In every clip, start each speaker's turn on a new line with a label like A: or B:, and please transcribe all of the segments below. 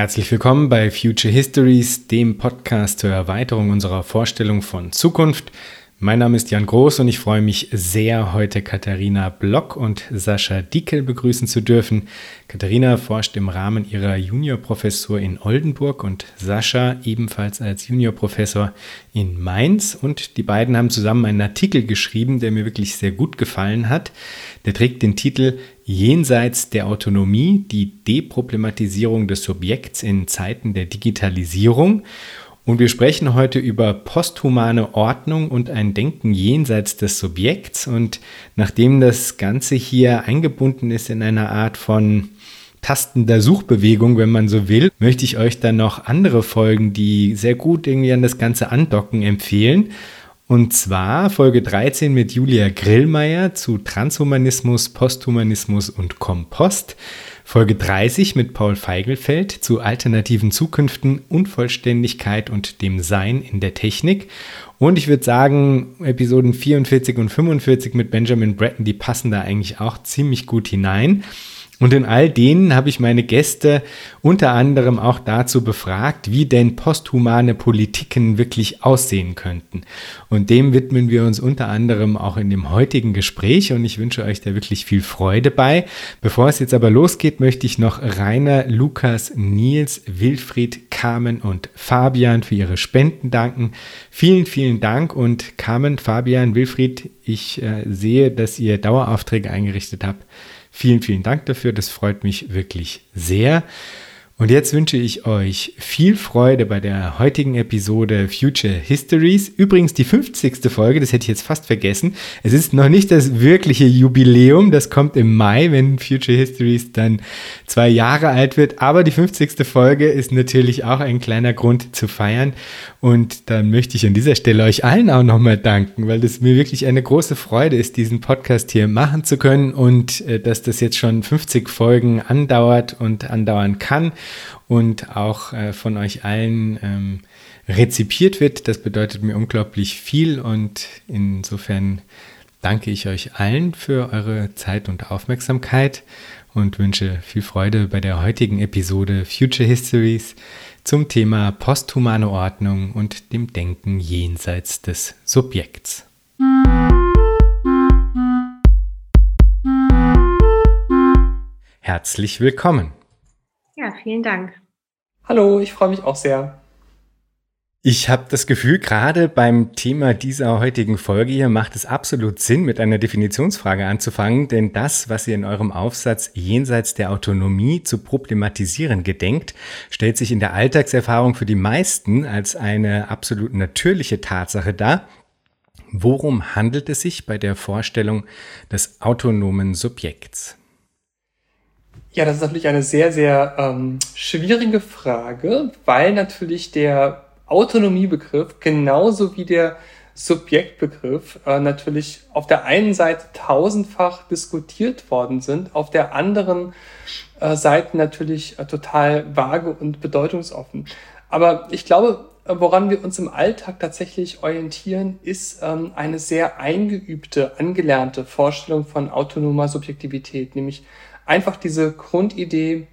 A: Herzlich willkommen bei Future Histories, dem Podcast zur Erweiterung unserer Vorstellung von Zukunft. Mein Name ist Jan Groß und ich freue mich sehr, heute Katharina Block und Sascha Dickel begrüßen zu dürfen. Katharina forscht im Rahmen ihrer Juniorprofessur in Oldenburg und Sascha ebenfalls als Juniorprofessor in Mainz. Und die beiden haben zusammen einen Artikel geschrieben, der mir wirklich sehr gut gefallen hat. Der trägt den Titel Jenseits der Autonomie, die Deproblematisierung des Subjekts in Zeiten der Digitalisierung. Und wir sprechen heute über posthumane Ordnung und ein Denken jenseits des Subjekts. Und nachdem das Ganze hier eingebunden ist in einer Art von tastender Suchbewegung, wenn man so will, möchte ich euch dann noch andere Folgen, die sehr gut irgendwie an das Ganze andocken, empfehlen. Und zwar Folge 13 mit Julia Grillmeier zu Transhumanismus, Posthumanismus und Kompost. Folge 30 mit Paul Feigelfeld zu alternativen Zukünften, Unvollständigkeit und dem Sein in der Technik. Und ich würde sagen, Episoden 44 und 45 mit Benjamin Bratton, die passen da eigentlich auch ziemlich gut hinein. Und in all denen habe ich meine Gäste unter anderem auch dazu befragt, wie denn posthumane Politiken wirklich aussehen könnten. Und dem widmen wir uns unter anderem auch in dem heutigen Gespräch und ich wünsche euch da wirklich viel Freude bei. Bevor es jetzt aber losgeht, möchte ich noch Rainer, Lukas, Nils, Wilfried, Carmen und Fabian für ihre Spenden danken. Vielen, vielen Dank und Carmen, Fabian, Wilfried, ich äh, sehe, dass ihr Daueraufträge eingerichtet habt. Vielen, vielen Dank dafür. Das freut mich wirklich sehr. Und jetzt wünsche ich euch viel Freude bei der heutigen Episode Future Histories. Übrigens die 50. Folge, das hätte ich jetzt fast vergessen. Es ist noch nicht das wirkliche Jubiläum, das kommt im Mai, wenn Future Histories dann zwei Jahre alt wird. Aber die 50. Folge ist natürlich auch ein kleiner Grund zu feiern. Und dann möchte ich an dieser Stelle euch allen auch nochmal danken, weil es mir wirklich eine große Freude ist, diesen Podcast hier machen zu können und äh, dass das jetzt schon 50 Folgen andauert und andauern kann und auch äh, von euch allen ähm, rezipiert wird. Das bedeutet mir unglaublich viel und insofern danke ich euch allen für eure Zeit und Aufmerksamkeit und wünsche viel Freude bei der heutigen Episode Future Histories zum Thema posthumane Ordnung und dem Denken jenseits des Subjekts. Herzlich willkommen.
B: Ja, vielen Dank.
C: Hallo, ich freue mich auch sehr.
A: Ich habe das Gefühl, gerade beim Thema dieser heutigen Folge hier macht es absolut Sinn, mit einer Definitionsfrage anzufangen, denn das, was ihr in eurem Aufsatz jenseits der Autonomie zu problematisieren gedenkt, stellt sich in der Alltagserfahrung für die meisten als eine absolut natürliche Tatsache dar. Worum handelt es sich bei der Vorstellung des autonomen Subjekts?
C: Ja, das ist natürlich eine sehr, sehr ähm, schwierige Frage, weil natürlich der Autonomiebegriff genauso wie der Subjektbegriff äh, natürlich auf der einen Seite tausendfach diskutiert worden sind, auf der anderen äh, Seite natürlich äh, total vage und bedeutungsoffen. Aber ich glaube, äh, woran wir uns im Alltag tatsächlich orientieren, ist ähm, eine sehr eingeübte, angelernte Vorstellung von autonomer Subjektivität, nämlich einfach diese Grundidee,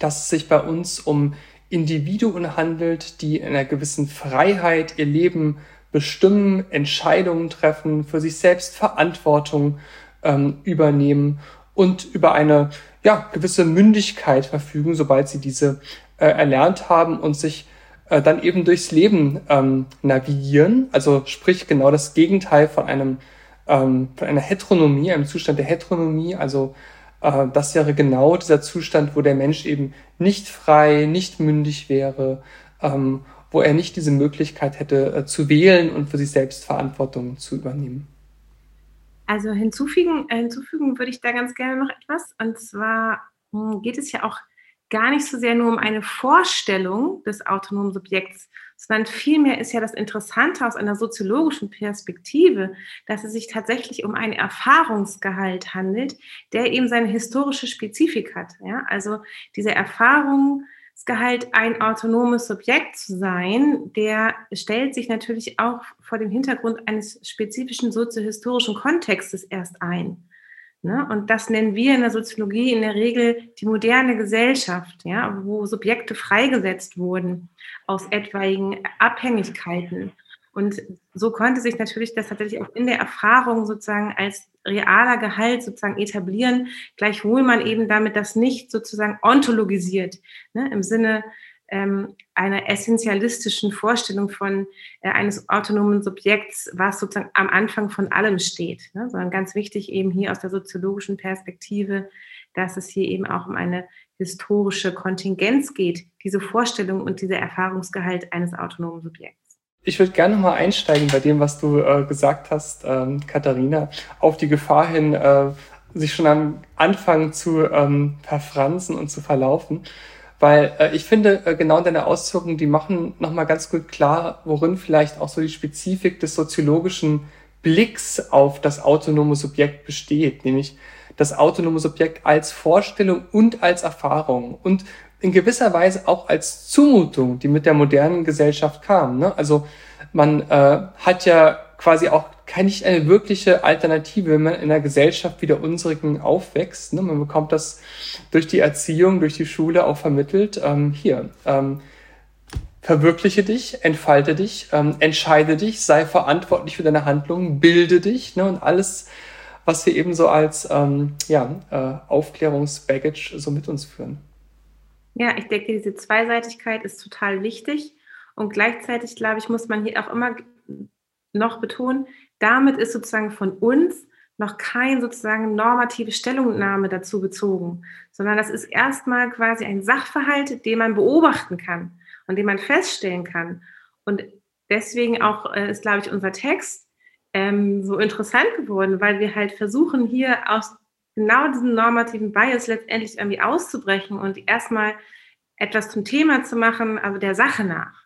C: dass es sich bei uns um Individuen handelt, die in einer gewissen Freiheit ihr Leben bestimmen, Entscheidungen treffen, für sich selbst Verantwortung ähm, übernehmen und über eine ja, gewisse Mündigkeit verfügen, sobald sie diese äh, erlernt haben und sich äh, dann eben durchs Leben ähm, navigieren. Also sprich genau das Gegenteil von einem ähm, von einer Heteronomie, einem Zustand der Heteronomie, also äh, das wäre genau dieser Zustand, wo der Mensch eben nicht frei, nicht mündig wäre, ähm, wo er nicht diese Möglichkeit hätte äh, zu wählen und für sich selbst Verantwortung zu übernehmen.
B: Also hinzufügen, äh, hinzufügen würde ich da ganz gerne noch etwas. Und zwar hm, geht es ja auch gar nicht so sehr nur um eine Vorstellung des autonomen Subjekts, sondern vielmehr ist ja das Interessante aus einer soziologischen Perspektive, dass es sich tatsächlich um einen Erfahrungsgehalt handelt, der eben seine historische Spezifik hat. Ja? Also diese Erfahrungsgehalt, ein autonomes Subjekt zu sein, der stellt sich natürlich auch vor dem Hintergrund eines spezifischen soziohistorischen Kontextes erst ein. Ne? Und das nennen wir in der Soziologie in der Regel die moderne Gesellschaft, ja, wo Subjekte freigesetzt wurden aus etwaigen Abhängigkeiten. Und so konnte sich natürlich das tatsächlich auch in der Erfahrung sozusagen als realer Gehalt sozusagen etablieren, gleichwohl man eben damit das nicht sozusagen ontologisiert, ne, im Sinne ähm, einer essentialistischen Vorstellung von äh, eines autonomen Subjekts, was sozusagen am Anfang von allem steht, ne? sondern ganz wichtig eben hier aus der soziologischen Perspektive, dass es hier eben auch um eine historische Kontingenz geht, diese Vorstellung und dieser Erfahrungsgehalt eines autonomen Subjekts.
C: Ich würde gerne mal einsteigen bei dem, was du äh, gesagt hast, ähm, Katharina, auf die Gefahr hin, äh, sich schon am Anfang zu ähm, verfransen und zu verlaufen. Weil äh, ich finde, äh, genau deine Ausführungen, die machen nochmal ganz gut klar, worin vielleicht auch so die Spezifik des soziologischen Blicks auf das autonome Subjekt besteht, nämlich das autonome Subjekt als Vorstellung und als Erfahrung und in gewisser Weise auch als Zumutung, die mit der modernen Gesellschaft kam. Ne? Also man äh, hat ja quasi auch keine nicht eine wirkliche Alternative, wenn man in einer Gesellschaft wie der unsrigen aufwächst. Ne? Man bekommt das durch die Erziehung, durch die Schule auch vermittelt. Ähm, hier, ähm, verwirkliche dich, entfalte dich, ähm, entscheide dich, sei verantwortlich für deine Handlungen, bilde dich ne? und alles, was wir eben so als ähm, ja, äh, Aufklärungsbaggage so mit uns führen.
B: Ja, ich denke, diese Zweiseitigkeit ist total wichtig. Und gleichzeitig, glaube ich, muss man hier auch immer noch betonen, damit ist sozusagen von uns noch kein sozusagen normative Stellungnahme dazu bezogen, sondern das ist erstmal quasi ein Sachverhalt, den man beobachten kann und den man feststellen kann. Und deswegen auch äh, ist, glaube ich, unser Text ähm, so interessant geworden, weil wir halt versuchen, hier aus genau diesem normativen Bias letztendlich irgendwie auszubrechen und erstmal etwas zum Thema zu machen, also der Sache nach.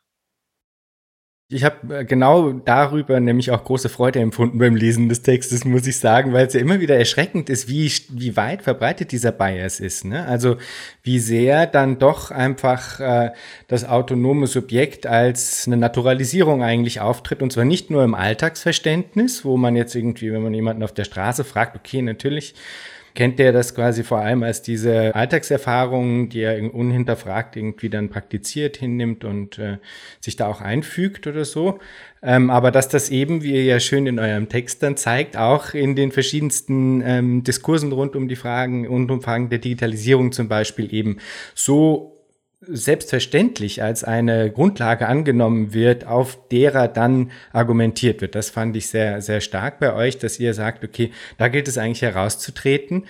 A: Ich habe äh, genau darüber nämlich auch große Freude empfunden beim Lesen des Textes, muss ich sagen, weil es ja immer wieder erschreckend ist, wie, wie weit verbreitet dieser Bias ist. Ne? Also wie sehr dann doch einfach äh, das autonome Subjekt als eine Naturalisierung eigentlich auftritt und zwar nicht nur im Alltagsverständnis, wo man jetzt irgendwie, wenn man jemanden auf der Straße fragt, okay, natürlich kennt der das quasi vor allem als diese Alltagserfahrungen, die er unhinterfragt irgendwie dann praktiziert, hinnimmt und äh, sich da auch einfügt oder so. Ähm, aber dass das eben, wie ihr ja schön in eurem Text dann zeigt, auch in den verschiedensten ähm, Diskursen rund um die Fragen, rund um Fragen der Digitalisierung zum Beispiel eben so selbstverständlich als eine Grundlage angenommen wird, auf derer dann argumentiert wird. Das fand ich sehr, sehr stark bei euch, dass ihr sagt, okay, da gilt es eigentlich herauszutreten.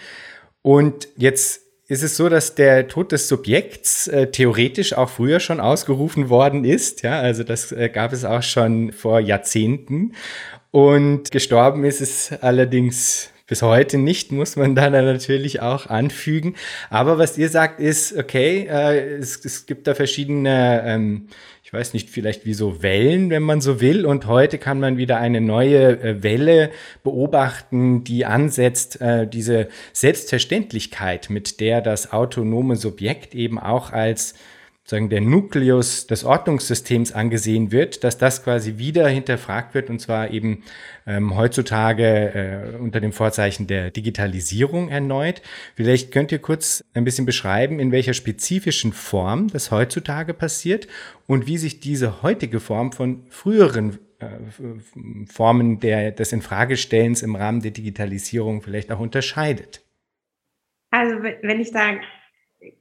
A: Und jetzt ist es so, dass der Tod des Subjekts äh, theoretisch auch früher schon ausgerufen worden ist. Ja, also das äh, gab es auch schon vor Jahrzehnten. Und gestorben ist es allerdings bis heute nicht, muss man da natürlich auch anfügen. Aber was ihr sagt ist, okay, äh, es, es, gibt da verschiedene, ähm, ich weiß nicht, vielleicht wie so Wellen, wenn man so will. Und heute kann man wieder eine neue äh, Welle beobachten, die ansetzt, äh, diese Selbstverständlichkeit, mit der das autonome Subjekt eben auch als sagen, der Nukleus des Ordnungssystems angesehen wird, dass das quasi wieder hinterfragt wird und zwar eben ähm, heutzutage äh, unter dem Vorzeichen der Digitalisierung erneut. Vielleicht könnt ihr kurz ein bisschen beschreiben, in welcher spezifischen Form das heutzutage passiert und wie sich diese heutige Form von früheren äh, Formen der, des Infragestellens im Rahmen der Digitalisierung vielleicht auch unterscheidet.
B: Also wenn ich da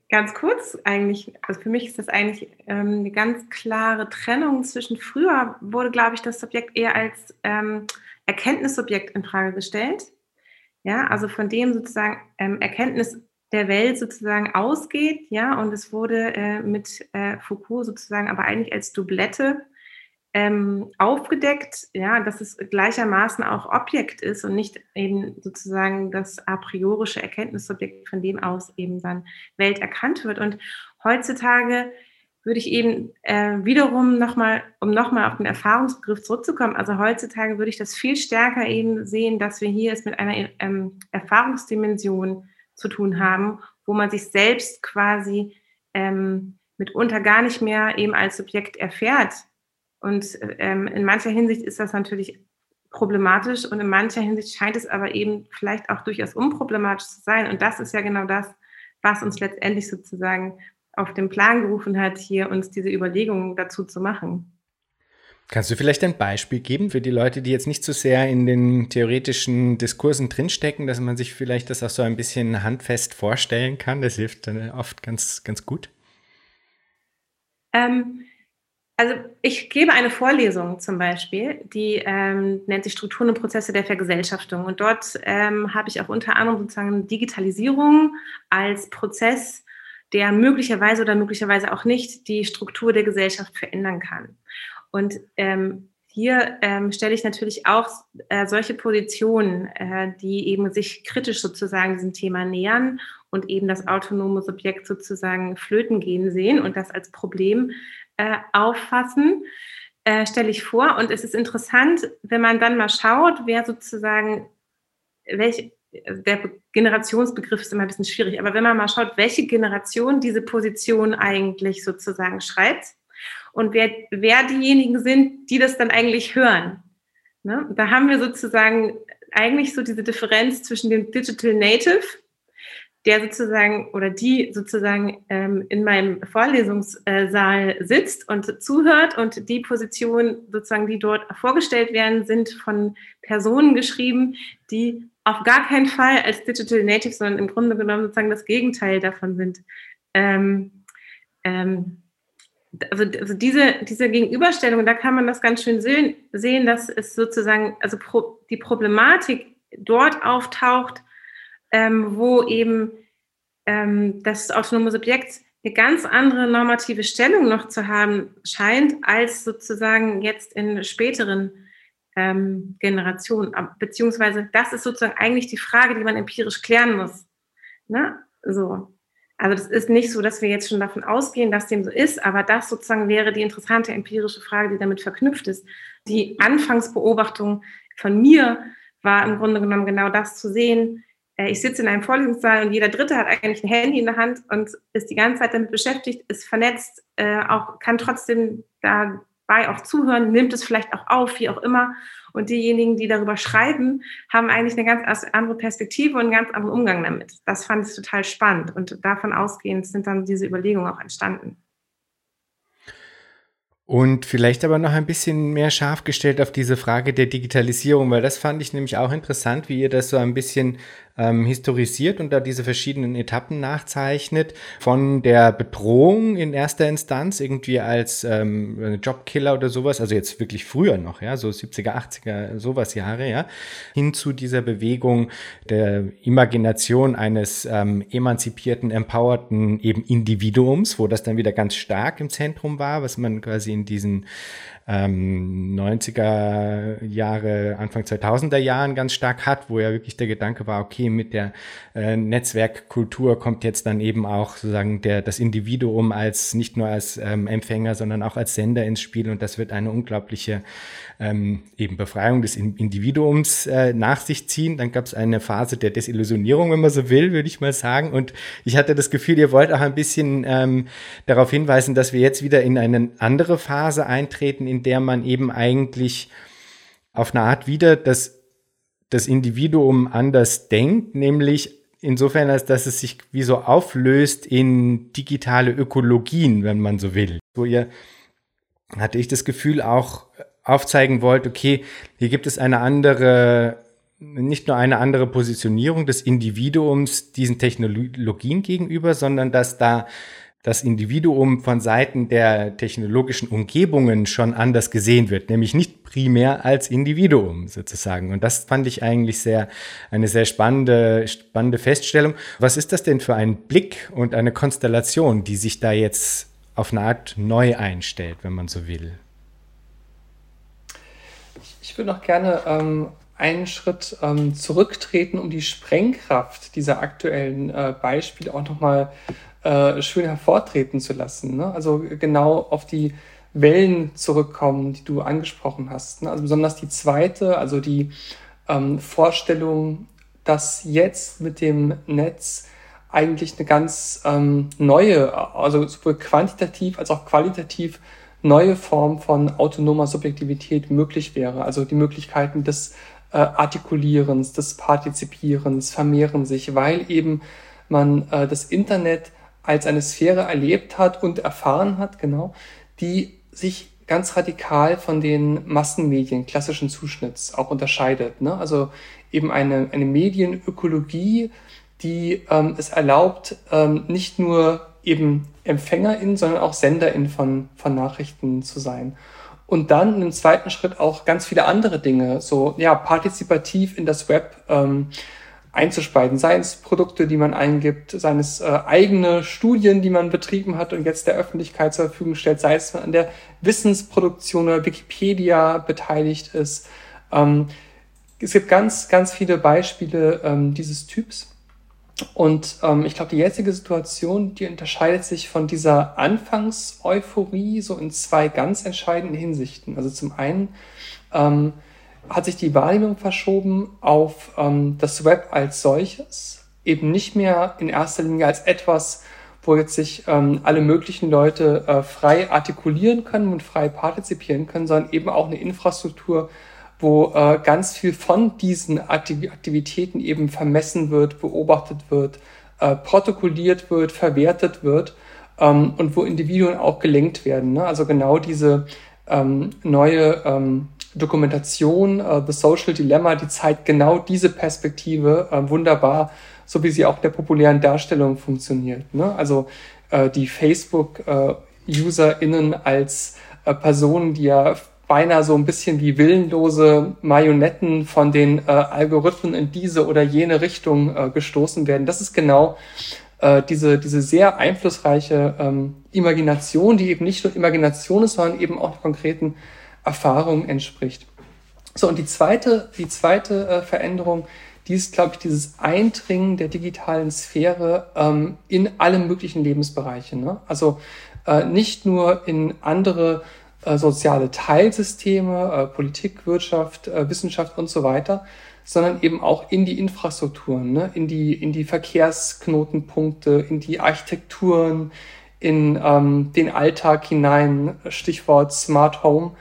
B: ganz kurz eigentlich, also für mich ist das eigentlich ähm, eine ganz klare Trennung zwischen früher wurde, glaube ich, das Subjekt eher als ähm, Erkenntnissubjekt in Frage gestellt. Ja, also von dem sozusagen ähm, Erkenntnis der Welt sozusagen ausgeht, ja, und es wurde äh, mit äh, Foucault sozusagen aber eigentlich als Doublette ähm, aufgedeckt, ja, dass es gleichermaßen auch Objekt ist und nicht eben sozusagen das a priorische Erkenntnissubjekt, von dem aus eben dann Welt erkannt wird. Und heutzutage würde ich eben äh, wiederum nochmal, um nochmal auf den Erfahrungsbegriff zurückzukommen, also heutzutage würde ich das viel stärker eben sehen, dass wir hier es mit einer ähm, Erfahrungsdimension zu tun haben, wo man sich selbst quasi ähm, mitunter gar nicht mehr eben als Subjekt erfährt, und ähm, in mancher Hinsicht ist das natürlich problematisch und in mancher Hinsicht scheint es aber eben vielleicht auch durchaus unproblematisch zu sein. Und das ist ja genau das, was uns letztendlich sozusagen auf den Plan gerufen hat, hier uns diese Überlegungen dazu zu machen.
A: Kannst du vielleicht ein Beispiel geben für die Leute, die jetzt nicht so sehr in den theoretischen Diskursen drinstecken, dass man sich vielleicht das auch so ein bisschen handfest vorstellen kann? Das hilft dann oft ganz, ganz gut.
B: Ähm, also ich gebe eine Vorlesung zum Beispiel, die ähm, nennt sich Strukturen und Prozesse der Vergesellschaftung. Und dort ähm, habe ich auch unter anderem sozusagen Digitalisierung als Prozess, der möglicherweise oder möglicherweise auch nicht die Struktur der Gesellschaft verändern kann. Und ähm, hier ähm, stelle ich natürlich auch äh, solche Positionen, äh, die eben sich kritisch sozusagen diesem Thema nähern und eben das autonome Subjekt sozusagen flöten gehen sehen und das als Problem äh, auffassen, äh, stelle ich vor. Und es ist interessant, wenn man dann mal schaut, wer sozusagen, welche, der Generationsbegriff ist immer ein bisschen schwierig, aber wenn man mal schaut, welche Generation diese Position eigentlich sozusagen schreibt, und wer, wer diejenigen sind, die das dann eigentlich hören. Ne? Da haben wir sozusagen eigentlich so diese Differenz zwischen dem Digital Native, der sozusagen oder die sozusagen ähm, in meinem Vorlesungssaal sitzt und zuhört und die Positionen sozusagen, die dort vorgestellt werden, sind von Personen geschrieben, die auf gar keinen Fall als Digital Native, sondern im Grunde genommen sozusagen das Gegenteil davon sind. Ähm, ähm, also, also diese, diese Gegenüberstellung, da kann man das ganz schön sehen, dass es sozusagen, also pro, die Problematik dort auftaucht, ähm, wo eben ähm, das autonome Subjekt eine ganz andere normative Stellung noch zu haben scheint, als sozusagen jetzt in späteren ähm, Generationen. Beziehungsweise das ist sozusagen eigentlich die Frage, die man empirisch klären muss. Ne? So. Also das ist nicht so, dass wir jetzt schon davon ausgehen, dass dem so ist, aber das sozusagen wäre die interessante empirische Frage, die damit verknüpft ist. Die Anfangsbeobachtung von mir war im Grunde genommen genau das zu sehen. Äh, ich sitze in einem Vorlesungssaal und jeder Dritte hat eigentlich ein Handy in der Hand und ist die ganze Zeit damit beschäftigt, ist vernetzt, äh, auch kann trotzdem dabei auch zuhören, nimmt es vielleicht auch auf, wie auch immer. Und diejenigen, die darüber schreiben, haben eigentlich eine ganz andere Perspektive und einen ganz anderen Umgang damit. Das fand ich total spannend. Und davon ausgehend sind dann diese Überlegungen auch entstanden.
A: Und vielleicht aber noch ein bisschen mehr scharf gestellt auf diese Frage der Digitalisierung, weil das fand ich nämlich auch interessant, wie ihr das so ein bisschen ähm, historisiert und da diese verschiedenen Etappen nachzeichnet. Von der Bedrohung in erster Instanz irgendwie als ähm, Jobkiller oder sowas, also jetzt wirklich früher noch, ja, so 70er, 80er, sowas Jahre, ja, hin zu dieser Bewegung der Imagination eines ähm, emanzipierten, empowerten eben Individuums, wo das dann wieder ganz stark im Zentrum war, was man quasi in diesen ähm, 90er Jahre, Anfang 2000er Jahren ganz stark hat, wo ja wirklich der Gedanke war, okay, mit der äh, Netzwerkkultur kommt jetzt dann eben auch sozusagen der, das Individuum als nicht nur als ähm, Empfänger, sondern auch als Sender ins Spiel und das wird eine unglaubliche ähm, eben Befreiung des Individuums äh, nach sich ziehen. Dann gab es eine Phase der Desillusionierung, wenn man so will, würde ich mal sagen. Und ich hatte das Gefühl, ihr wollt auch ein bisschen ähm, darauf hinweisen, dass wir jetzt wieder in eine andere Phase eintreten, in der man eben eigentlich auf eine Art wieder das, das Individuum anders denkt, nämlich insofern, als dass es sich wie so auflöst in digitale Ökologien, wenn man so will. Wo ihr, hatte ich das Gefühl, auch aufzeigen wollt, okay, hier gibt es eine andere, nicht nur eine andere Positionierung des Individuums diesen Technologien gegenüber, sondern dass da das Individuum von Seiten der technologischen Umgebungen schon anders gesehen wird, nämlich nicht primär als Individuum sozusagen. Und das fand ich eigentlich sehr, eine sehr spannende, spannende Feststellung. Was ist das denn für ein Blick und eine Konstellation, die sich da jetzt auf eine Art neu einstellt, wenn man so will?
C: Ich würde noch gerne ähm, einen Schritt ähm, zurücktreten, um die Sprengkraft dieser aktuellen äh, Beispiele auch nochmal äh, schön hervortreten zu lassen. Ne? Also genau auf die Wellen zurückkommen, die du angesprochen hast. Ne? Also besonders die zweite, also die ähm, Vorstellung, dass jetzt mit dem Netz eigentlich eine ganz ähm, neue, also sowohl quantitativ als auch qualitativ neue Form von autonomer Subjektivität möglich wäre. Also die Möglichkeiten des äh, Artikulierens, des Partizipierens vermehren sich, weil eben man äh, das Internet als eine Sphäre erlebt hat und erfahren hat, genau, die sich ganz radikal von den Massenmedien klassischen Zuschnitts auch unterscheidet. Ne? Also eben eine, eine Medienökologie, die ähm, es erlaubt, ähm, nicht nur eben EmpfängerInnen, sondern auch SenderInnen von, von Nachrichten zu sein. Und dann im zweiten Schritt auch ganz viele andere Dinge, so ja, partizipativ in das Web ähm, einzuspeisen, seien es Produkte, die man eingibt, seien es äh, eigene Studien, die man betrieben hat und jetzt der Öffentlichkeit zur Verfügung stellt, sei es an der Wissensproduktion oder Wikipedia beteiligt ist. Ähm, es gibt ganz, ganz viele Beispiele ähm, dieses Typs. Und ähm, ich glaube, die jetzige Situation, die unterscheidet sich von dieser Anfangseuphorie so in zwei ganz entscheidenden Hinsichten. Also zum einen ähm, hat sich die Wahrnehmung verschoben auf ähm, das Web als solches, eben nicht mehr in erster Linie als etwas, wo jetzt sich ähm, alle möglichen Leute äh, frei artikulieren können und frei partizipieren können, sondern eben auch eine Infrastruktur, wo äh, ganz viel von diesen Aktivitäten eben vermessen wird, beobachtet wird, äh, protokolliert wird, verwertet wird ähm, und wo Individuen auch gelenkt werden. Ne? Also genau diese ähm, neue ähm, Dokumentation, äh, The Social Dilemma, die zeigt genau diese Perspektive äh, wunderbar, so wie sie auch in der populären Darstellung funktioniert. Ne? Also äh, die Facebook-UserInnen als äh, Personen, die ja beinahe so ein bisschen wie willenlose Marionetten von den äh, Algorithmen in diese oder jene Richtung äh, gestoßen werden. Das ist genau diese, diese sehr einflussreiche ähm, Imagination, die eben nicht nur Imagination ist, sondern eben auch konkreten Erfahrung entspricht. So, und die zweite, die zweite äh, Veränderung, die ist, glaube ich, dieses Eindringen der digitalen Sphäre ähm, in alle möglichen Lebensbereiche. Ne? Also äh, nicht nur in andere äh, soziale Teilsysteme, äh, Politik, Wirtschaft, äh, Wissenschaft und so weiter, sondern eben auch in die Infrastrukturen, ne? in, die, in die Verkehrsknotenpunkte, in die Architekturen, in ähm, den Alltag hinein, Stichwort Smart Home.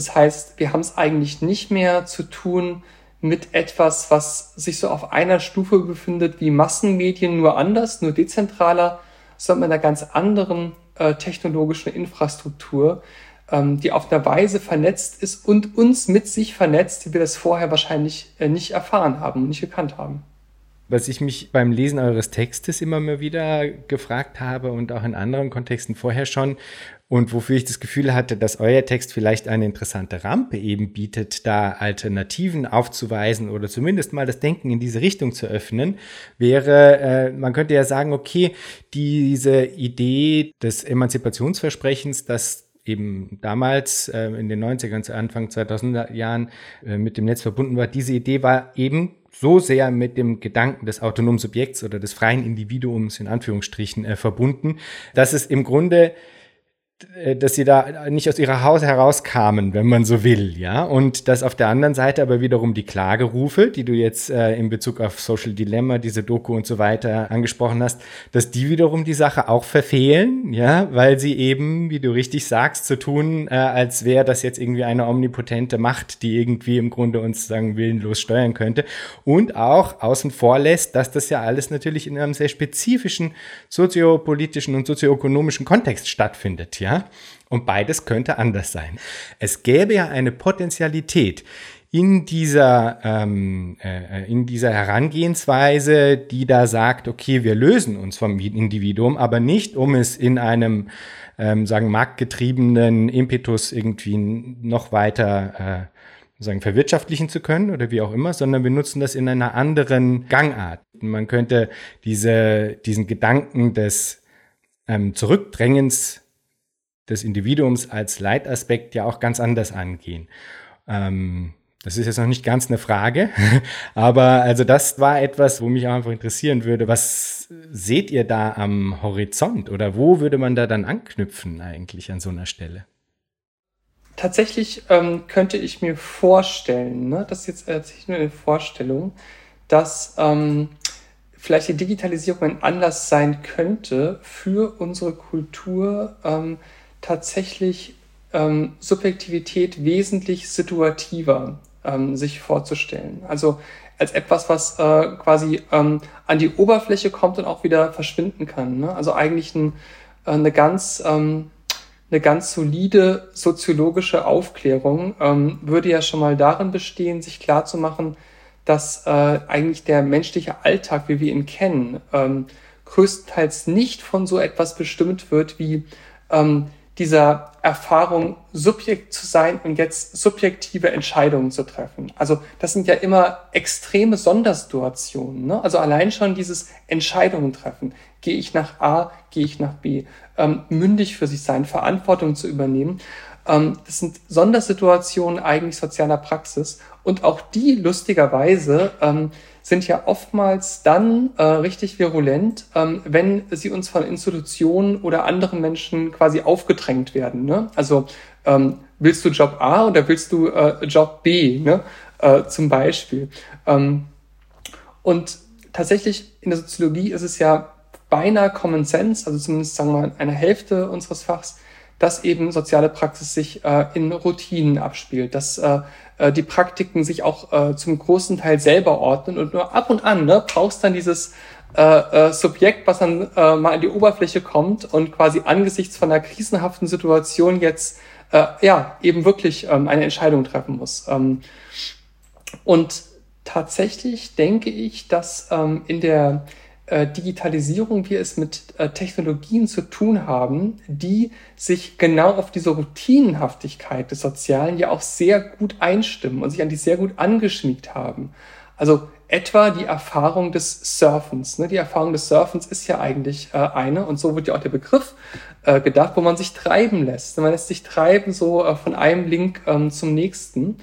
C: Das heißt, wir haben es eigentlich nicht mehr zu tun mit etwas, was sich so auf einer Stufe befindet wie Massenmedien, nur anders, nur dezentraler, sondern mit einer ganz anderen äh, technologischen Infrastruktur, ähm, die auf einer Weise vernetzt ist und uns mit sich vernetzt, wie wir das vorher wahrscheinlich äh, nicht erfahren haben und nicht gekannt haben.
A: Was ich mich beim Lesen eures Textes immer mal wieder gefragt habe und auch in anderen Kontexten vorher schon, und wofür ich das Gefühl hatte, dass euer Text vielleicht eine interessante Rampe eben bietet, da Alternativen aufzuweisen oder zumindest mal das Denken in diese Richtung zu öffnen, wäre, äh, man könnte ja sagen, okay, diese Idee des Emanzipationsversprechens, das eben damals äh, in den 90ern, Anfang 2000er Jahren äh, mit dem Netz verbunden war, diese Idee war eben so sehr mit dem Gedanken des autonomen Subjekts oder des freien Individuums in Anführungsstrichen äh, verbunden, dass es im Grunde dass sie da nicht aus ihrer Haus herauskamen, wenn man so will, ja. Und dass auf der anderen Seite aber wiederum die Klagerufe, die du jetzt äh, in Bezug auf Social Dilemma, diese Doku und so weiter angesprochen hast, dass die wiederum die Sache auch verfehlen, ja, weil sie eben, wie du richtig sagst, zu tun, äh, als wäre das jetzt irgendwie eine omnipotente Macht, die irgendwie im Grunde uns sagen willenlos steuern könnte und auch außen vor lässt, dass das ja alles natürlich in einem sehr spezifischen soziopolitischen und sozioökonomischen Kontext stattfindet, ja ja? Und beides könnte anders sein. Es gäbe ja eine Potenzialität in dieser, ähm, äh, in dieser Herangehensweise, die da sagt, okay, wir lösen uns vom Individuum, aber nicht, um es in einem, ähm, sagen, marktgetriebenen Impetus irgendwie noch weiter äh, sagen, verwirtschaftlichen zu können oder wie auch immer, sondern wir nutzen das in einer anderen Gangart. Man könnte diese, diesen Gedanken des ähm, Zurückdrängens des Individuums als Leitaspekt ja auch ganz anders angehen. Ähm, das ist jetzt noch nicht ganz eine Frage, aber also das war etwas, wo mich auch einfach interessieren würde. Was seht ihr da am Horizont oder wo würde man da dann anknüpfen eigentlich an so einer Stelle?
C: Tatsächlich ähm, könnte ich mir vorstellen, ne, das ist jetzt tatsächlich nur eine Vorstellung, dass ähm, vielleicht die Digitalisierung ein Anlass sein könnte für unsere Kultur, ähm, tatsächlich ähm, Subjektivität wesentlich situativer ähm, sich vorzustellen. Also als etwas, was äh, quasi ähm, an die Oberfläche kommt und auch wieder verschwinden kann. Ne? Also eigentlich ein, äh, eine ganz ähm, eine ganz solide soziologische Aufklärung ähm, würde ja schon mal darin bestehen, sich klarzumachen, dass äh, eigentlich der menschliche Alltag, wie wir ihn kennen, ähm, größtenteils nicht von so etwas bestimmt wird wie ähm, dieser Erfahrung, Subjekt zu sein und jetzt subjektive Entscheidungen zu treffen. Also das sind ja immer extreme Sondersituationen. Ne? Also allein schon dieses Entscheidungen treffen. Gehe ich nach A, gehe ich nach B. Ähm, mündig für sich sein, Verantwortung zu übernehmen. Ähm, das sind Sondersituationen eigentlich sozialer Praxis. Und auch die lustigerweise ähm, sind ja oftmals dann äh, richtig virulent, ähm, wenn sie uns von Institutionen oder anderen Menschen quasi aufgedrängt werden. Ne? Also ähm, willst du Job A oder willst du äh, Job B, ne? äh, zum Beispiel. Ähm, und tatsächlich in der Soziologie ist es ja beinahe Common Sense, also zumindest sagen wir mal eine Hälfte unseres Fachs, dass eben soziale Praxis sich äh, in Routinen abspielt, dass äh, äh, die Praktiken sich auch äh, zum großen Teil selber ordnen und nur ab und an ne, brauchst dann dieses äh, äh, Subjekt, was dann äh, mal an die Oberfläche kommt und quasi angesichts von einer krisenhaften Situation jetzt äh, ja eben wirklich ähm, eine Entscheidung treffen muss. Ähm, und tatsächlich denke ich, dass ähm, in der äh, Digitalisierung wir es mit äh, Technologien zu tun haben, die sich genau auf diese Routinenhaftigkeit des Sozialen ja auch sehr gut einstimmen und sich an die sehr gut angeschmiegt haben. Also etwa die Erfahrung des Surfens. Ne? Die Erfahrung des Surfens ist ja eigentlich äh, eine, und so wird ja auch der Begriff äh, gedacht, wo man sich treiben lässt. Man lässt sich treiben so äh, von einem Link ähm, zum nächsten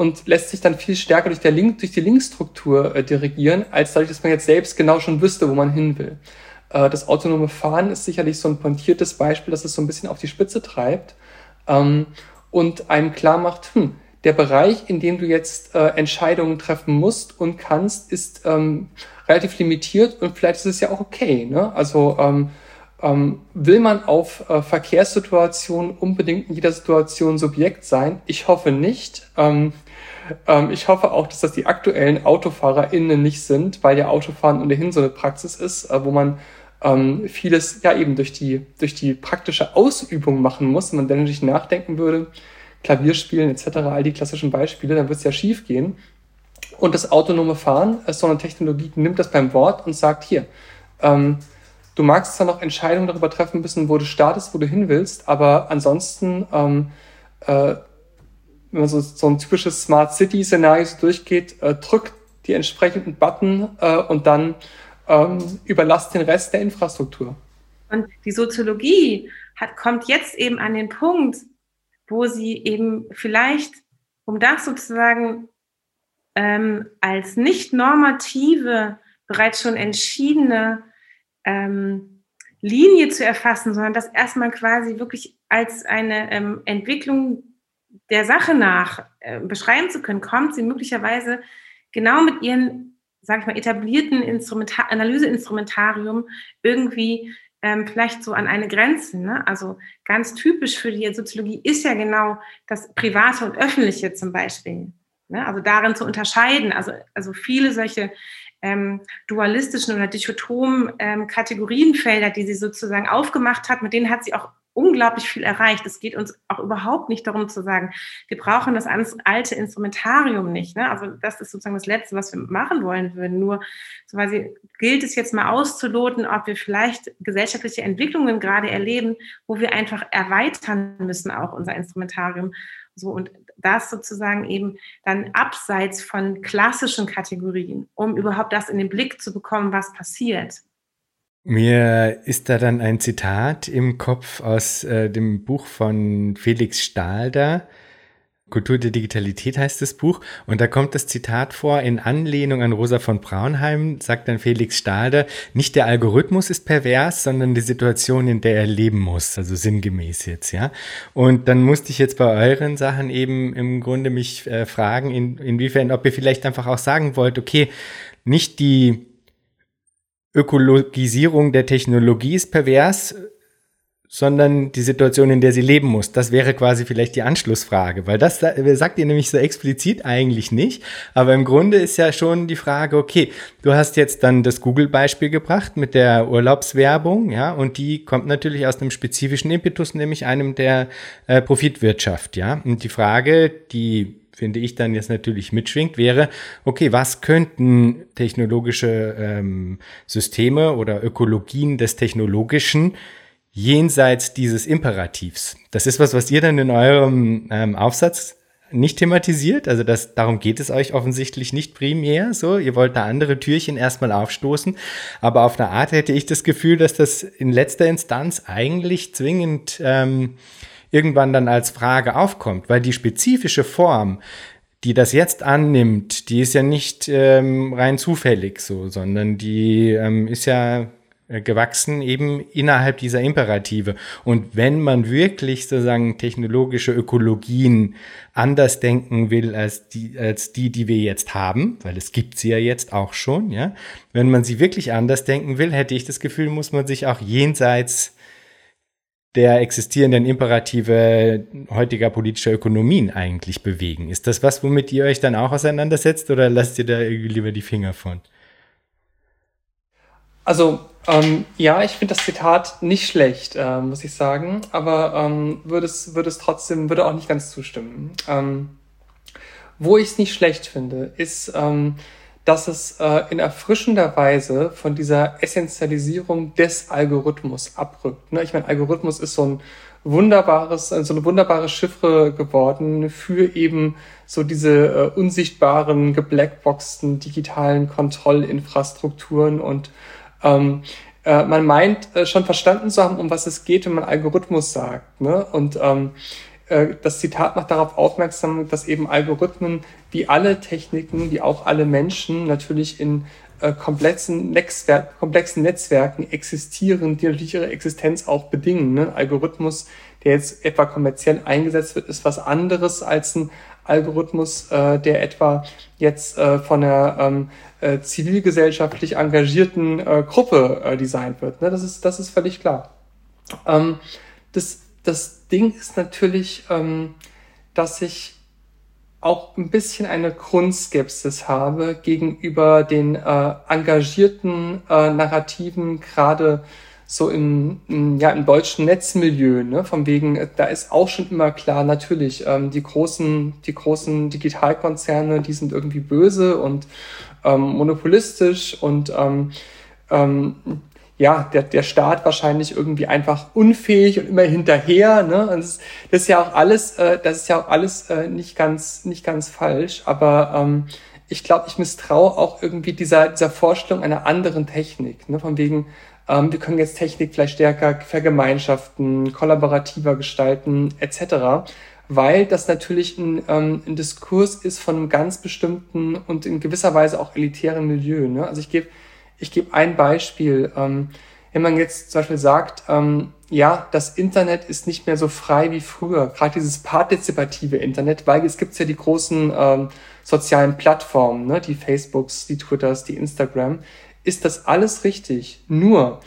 C: und lässt sich dann viel stärker durch, der Link, durch die Linkstruktur äh, dirigieren, als dadurch, dass man jetzt selbst genau schon wüsste, wo man hin will. Äh, das autonome Fahren ist sicherlich so ein pointiertes Beispiel, dass es so ein bisschen auf die Spitze treibt ähm, und einem klar macht, hm, der Bereich, in dem du jetzt äh, Entscheidungen treffen musst und kannst, ist ähm, relativ limitiert und vielleicht ist es ja auch okay. Ne? Also ähm, ähm, will man auf äh, Verkehrssituationen unbedingt in jeder Situation Subjekt sein? Ich hoffe nicht. Ähm, ähm, ich hoffe auch, dass das die aktuellen AutofahrerInnen nicht sind, weil ja Autofahren ohnehin so eine Praxis ist, äh, wo man ähm, vieles ja eben durch die, durch die praktische Ausübung machen muss. Wenn man dann natürlich nachdenken würde, Klavierspielen etc., all die klassischen Beispiele, dann wird es ja schief gehen. Und das autonome Fahren ist so eine Technologie, nimmt das beim Wort und sagt, hier, ähm, du magst zwar noch Entscheidungen darüber treffen müssen, wo du startest, wo du hin willst, aber ansonsten ähm, äh, wenn man so, so ein typisches Smart City-Szenario so durchgeht, äh, drückt die entsprechenden Button äh, und dann ähm, überlasst den Rest der Infrastruktur.
B: Und die Soziologie hat, kommt jetzt eben an den Punkt, wo sie eben vielleicht, um das sozusagen ähm, als nicht normative, bereits schon entschiedene ähm, Linie zu erfassen, sondern das erstmal quasi wirklich als eine ähm, Entwicklung der Sache nach äh, beschreiben zu können, kommt sie möglicherweise genau mit ihren, sage ich mal, etablierten Instrumentar Analyseinstrumentarium irgendwie ähm, vielleicht so an eine Grenze. Ne? Also ganz typisch für die Soziologie ist ja genau das Private und Öffentliche zum Beispiel. Ne? Also darin zu unterscheiden. Also, also viele solche ähm, dualistischen oder dichotomen ähm, Kategorienfelder, die sie sozusagen aufgemacht hat, mit denen hat sie auch unglaublich viel erreicht. Es geht uns auch überhaupt nicht darum zu sagen, wir brauchen das alte Instrumentarium nicht. Ne? Also das ist sozusagen das Letzte, was wir machen wollen würden. Nur so quasi gilt es jetzt mal auszuloten, ob wir vielleicht gesellschaftliche Entwicklungen gerade erleben, wo wir einfach erweitern müssen auch unser Instrumentarium. So und das sozusagen eben dann abseits von klassischen Kategorien, um überhaupt das in den Blick zu bekommen, was passiert.
A: Mir ist da dann ein Zitat im Kopf aus äh, dem Buch von Felix Stalder. Kultur der Digitalität heißt das Buch. Und da kommt das Zitat vor, in Anlehnung an Rosa von Braunheim, sagt dann Felix Stalder, nicht der Algorithmus ist pervers, sondern die Situation, in der er leben muss. Also sinngemäß jetzt, ja. Und dann musste ich jetzt bei euren Sachen eben im Grunde mich äh, fragen, in, inwiefern, ob ihr vielleicht einfach auch sagen wollt, okay, nicht die Ökologisierung der Technologie ist pervers, sondern die Situation, in der sie leben muss. Das wäre quasi vielleicht die Anschlussfrage, weil das sagt ihr nämlich so explizit eigentlich nicht. Aber im Grunde ist ja schon die Frage, okay, du hast jetzt dann das Google-Beispiel gebracht mit der Urlaubswerbung, ja, und die kommt natürlich aus einem spezifischen Impetus, nämlich einem der äh, Profitwirtschaft, ja. Und die Frage, die finde ich dann jetzt natürlich mitschwingt, wäre, okay, was könnten technologische ähm, Systeme oder Ökologien des Technologischen jenseits dieses Imperativs. Das ist was, was ihr dann in eurem ähm, Aufsatz nicht thematisiert. Also das, darum geht es euch offensichtlich nicht primär so. Ihr wollt da andere Türchen erstmal aufstoßen. Aber auf eine Art hätte ich das Gefühl, dass das in letzter Instanz eigentlich zwingend ähm, irgendwann dann als Frage aufkommt, weil die spezifische Form, die das jetzt annimmt, die ist ja nicht ähm, rein zufällig so, sondern die ähm, ist ja äh, gewachsen, eben innerhalb dieser Imperative. Und wenn man wirklich sozusagen technologische Ökologien anders denken will als die, als die, die wir jetzt haben, weil es gibt sie ja jetzt auch schon, ja. Wenn man sie wirklich anders denken will, hätte ich das Gefühl, muss man sich auch jenseits der existierenden Imperative heutiger politischer Ökonomien eigentlich bewegen. Ist das was, womit ihr euch dann auch auseinandersetzt oder lasst ihr da lieber die Finger von?
C: Also ähm, ja, ich finde das Zitat nicht schlecht, äh, muss ich sagen, aber ähm, würde es, würde es trotzdem, würde auch nicht ganz zustimmen. Ähm, wo ich es nicht schlecht finde, ist, ähm, dass es äh, in erfrischender Weise von dieser Essentialisierung des Algorithmus abrückt. Ne? Ich meine, Algorithmus ist so ein wunderbares, so eine wunderbare Chiffre geworden für eben so diese äh, unsichtbaren, geblackboxten digitalen Kontrollinfrastrukturen und ähm, äh, man meint äh, schon verstanden zu haben, um was es geht, wenn man Algorithmus sagt. Ne? Und ähm, äh, das Zitat macht darauf aufmerksam, dass eben Algorithmen wie alle Techniken, wie auch alle Menschen natürlich in äh, komplexen, Netzwer komplexen Netzwerken existieren, die natürlich ihre Existenz auch bedingen. Ne? Algorithmus, der jetzt etwa kommerziell eingesetzt wird, ist was anderes als ein Algorithmus, äh, der etwa jetzt äh, von einer ähm, äh, zivilgesellschaftlich engagierten äh, Gruppe äh, designt wird. Ne? Das, ist, das ist völlig klar. Ähm, das, das Ding ist natürlich, ähm, dass ich auch ein bisschen eine Grundskepsis habe gegenüber den äh, engagierten äh, Narrativen, gerade so im, im, ja, im deutschen Netzmilieu, ne? von wegen, äh, da ist auch schon immer klar, natürlich, ähm, die großen, die großen Digitalkonzerne, die sind irgendwie böse und ähm, monopolistisch und ähm, ähm, ja, der, der Staat wahrscheinlich irgendwie einfach unfähig und immer hinterher. Ne? Das, das ist ja auch alles, äh, das ist ja auch alles äh, nicht ganz, nicht ganz falsch. Aber ähm, ich glaube, ich misstraue auch irgendwie dieser, dieser Vorstellung einer anderen Technik. Ne? Von wegen, ähm, wir können jetzt Technik vielleicht stärker vergemeinschaften, kollaborativer gestalten, etc., weil das natürlich ein, ähm, ein Diskurs ist von einem ganz bestimmten und in gewisser Weise auch elitären Milieu. Ne? Also ich gebe ich geb ein Beispiel. Ähm, wenn man jetzt zum Beispiel sagt, ähm, ja, das Internet ist nicht mehr so frei wie früher, gerade dieses partizipative Internet, weil es gibt ja die großen ähm, sozialen Plattformen, ne, die Facebooks, die Twitters, die Instagram, ist das alles richtig. Nur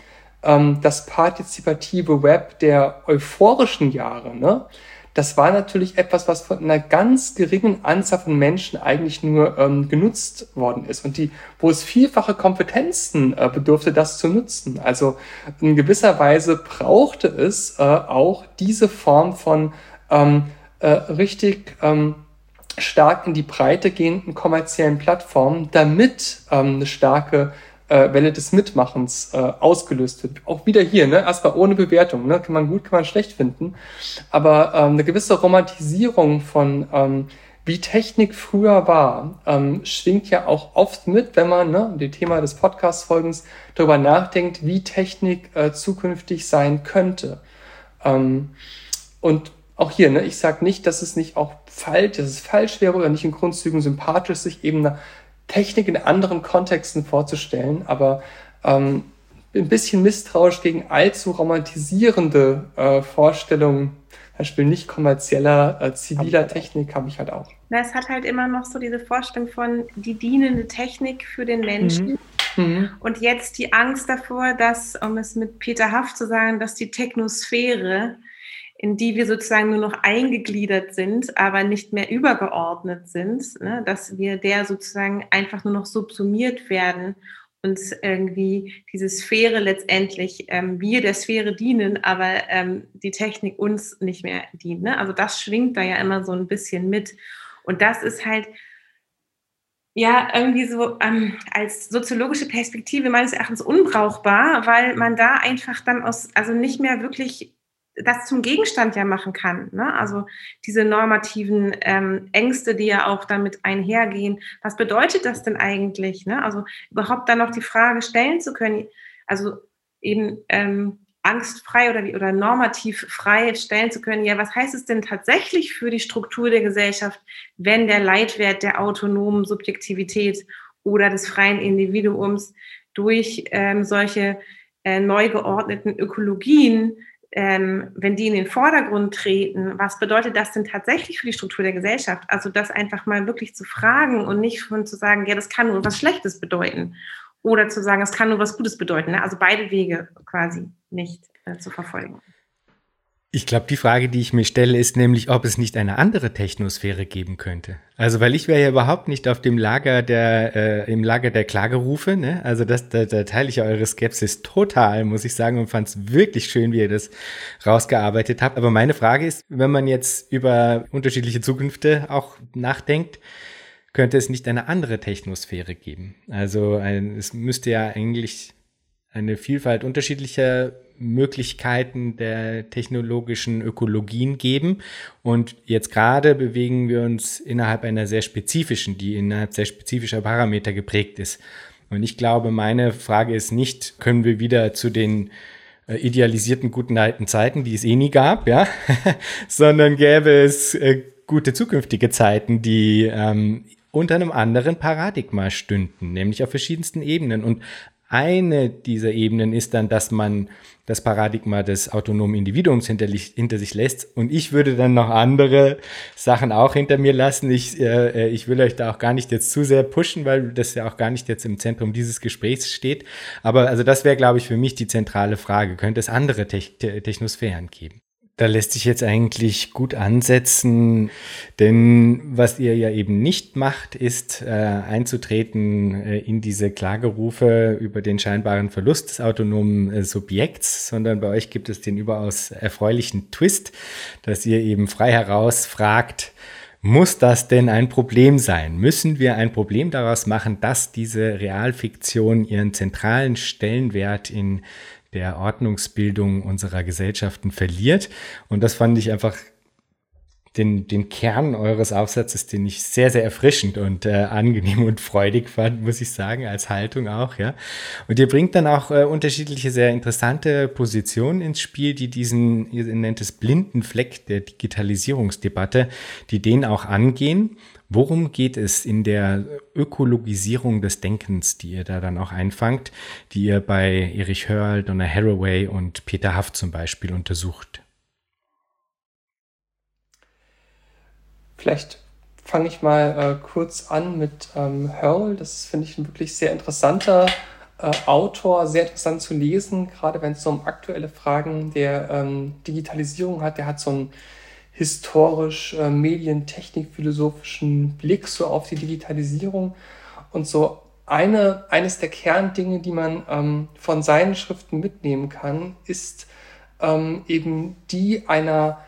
C: das partizipative Web der euphorischen Jahre, ne, das war natürlich etwas, was von einer ganz geringen Anzahl von Menschen eigentlich nur ähm, genutzt worden ist und die, wo es vielfache Kompetenzen äh, bedurfte, das zu nutzen. Also in gewisser Weise brauchte es äh, auch diese Form von ähm, äh, richtig ähm, stark in die Breite gehenden kommerziellen Plattformen, damit ähm, eine starke äh, Welle des Mitmachens äh, ausgelöst wird. Auch wieder hier, ne? erstmal ohne Bewertung, ne? kann man gut, kann man schlecht finden, aber ähm, eine gewisse Romantisierung von ähm, wie Technik früher war, ähm, schwingt ja auch oft mit, wenn man, ne, die Thema des Podcast-Folgens, darüber nachdenkt, wie Technik äh, zukünftig sein könnte. Ähm, und auch hier, ne, ich sage nicht, dass es nicht auch falsch, dass es falsch wäre oder nicht in Grundzügen sympathisch, sich eben einer Technik in anderen Kontexten vorzustellen, aber ähm, ein bisschen misstrauisch gegen allzu romantisierende äh, Vorstellungen, zum Beispiel nicht kommerzieller, äh, ziviler Technik, habe ich halt auch.
B: Na, es hat halt immer noch so diese Vorstellung von die dienende Technik für den Menschen. Mhm. Mhm. Und jetzt die Angst davor, dass, um es mit Peter Haft zu sagen, dass die Technosphäre, in die wir sozusagen nur noch eingegliedert sind, aber nicht mehr übergeordnet sind, ne, dass wir der sozusagen einfach nur noch subsumiert werden und irgendwie diese Sphäre letztendlich ähm, wir der Sphäre dienen, aber ähm, die Technik uns nicht mehr dient. Ne? Also das schwingt da ja immer so ein bisschen mit. Und das ist halt ja irgendwie so ähm, als soziologische Perspektive meines Erachtens unbrauchbar, weil man da einfach dann aus, also nicht mehr wirklich das zum Gegenstand ja machen kann. Ne? Also diese normativen ähm, Ängste, die ja auch damit einhergehen. Was bedeutet das denn eigentlich? Ne? Also überhaupt dann noch die Frage stellen zu können, also eben ähm, angstfrei oder, oder normativ frei stellen zu können, ja, was heißt es denn tatsächlich für die Struktur der Gesellschaft, wenn der Leitwert der autonomen Subjektivität oder des freien Individuums durch ähm, solche äh, neu geordneten Ökologien ähm, wenn die in den Vordergrund treten, was bedeutet das denn tatsächlich für die Struktur der Gesellschaft? Also das einfach mal wirklich zu fragen und nicht von zu sagen, ja, das kann nur was Schlechtes bedeuten. Oder zu sagen, es kann nur was Gutes bedeuten. Ne? Also beide Wege quasi nicht äh, zu verfolgen.
A: Ich glaube, die Frage, die ich mir stelle, ist nämlich, ob es nicht eine andere Technosphäre geben könnte. Also, weil ich wäre ja überhaupt nicht auf dem Lager der, äh, im Lager der Klagerufe, ne? Also, das, da, da teile ich ja eure Skepsis total, muss ich sagen, und fand es wirklich schön, wie ihr das rausgearbeitet habt. Aber meine Frage ist, wenn man jetzt über unterschiedliche Zukünfte auch nachdenkt, könnte es nicht eine andere Technosphäre geben? Also, ein, es müsste ja eigentlich eine Vielfalt unterschiedlicher Möglichkeiten der technologischen Ökologien geben. Und jetzt gerade bewegen wir uns innerhalb einer sehr spezifischen, die innerhalb sehr spezifischer Parameter geprägt ist. Und ich glaube, meine Frage ist nicht, können wir wieder zu den äh, idealisierten guten alten Zeiten, die es eh nie gab, ja, sondern gäbe es äh, gute zukünftige Zeiten, die ähm, unter einem anderen Paradigma stünden, nämlich auf verschiedensten Ebenen. Und eine dieser Ebenen ist dann, dass man das Paradigma des autonomen Individuums hinter, hinter, sich lässt. Und ich würde dann noch andere Sachen auch hinter mir lassen. Ich, äh, ich will euch da auch gar nicht jetzt zu sehr pushen, weil das ja auch gar nicht jetzt im Zentrum dieses Gesprächs steht. Aber also das wäre, glaube ich, für mich die zentrale Frage. Könnte es andere Te Technosphären geben? Da lässt sich jetzt eigentlich gut ansetzen, denn was ihr ja eben nicht macht, ist äh, einzutreten äh, in diese Klagerufe über den scheinbaren Verlust des autonomen äh, Subjekts, sondern bei euch gibt es den überaus erfreulichen Twist, dass ihr eben frei heraus fragt, muss das denn ein Problem sein? Müssen wir ein Problem daraus machen, dass diese Realfiktion ihren zentralen Stellenwert in der Ordnungsbildung unserer Gesellschaften verliert. Und das fand ich einfach den, den Kern eures Aufsatzes, den ich sehr, sehr erfrischend und äh, angenehm und freudig fand, muss ich sagen, als Haltung auch, ja. Und ihr bringt dann auch äh, unterschiedliche, sehr interessante Positionen ins Spiel, die diesen, ihr nennt es blinden Fleck der Digitalisierungsdebatte, die den auch angehen Worum geht es in der Ökologisierung des Denkens, die ihr da dann auch einfangt, die ihr bei Erich Hörl, Donna Haraway und Peter Haft zum Beispiel untersucht?
C: Vielleicht fange ich mal äh, kurz an mit ähm, Hörl. Das finde ich ein wirklich sehr interessanter äh, Autor, sehr interessant zu lesen, gerade wenn es um aktuelle Fragen der ähm, Digitalisierung hat. Der hat so ein historisch äh, medientechnik-philosophischen Blick so auf die Digitalisierung und so eine, eines der Kerndinge, die man ähm, von seinen Schriften mitnehmen kann, ist ähm, eben die einer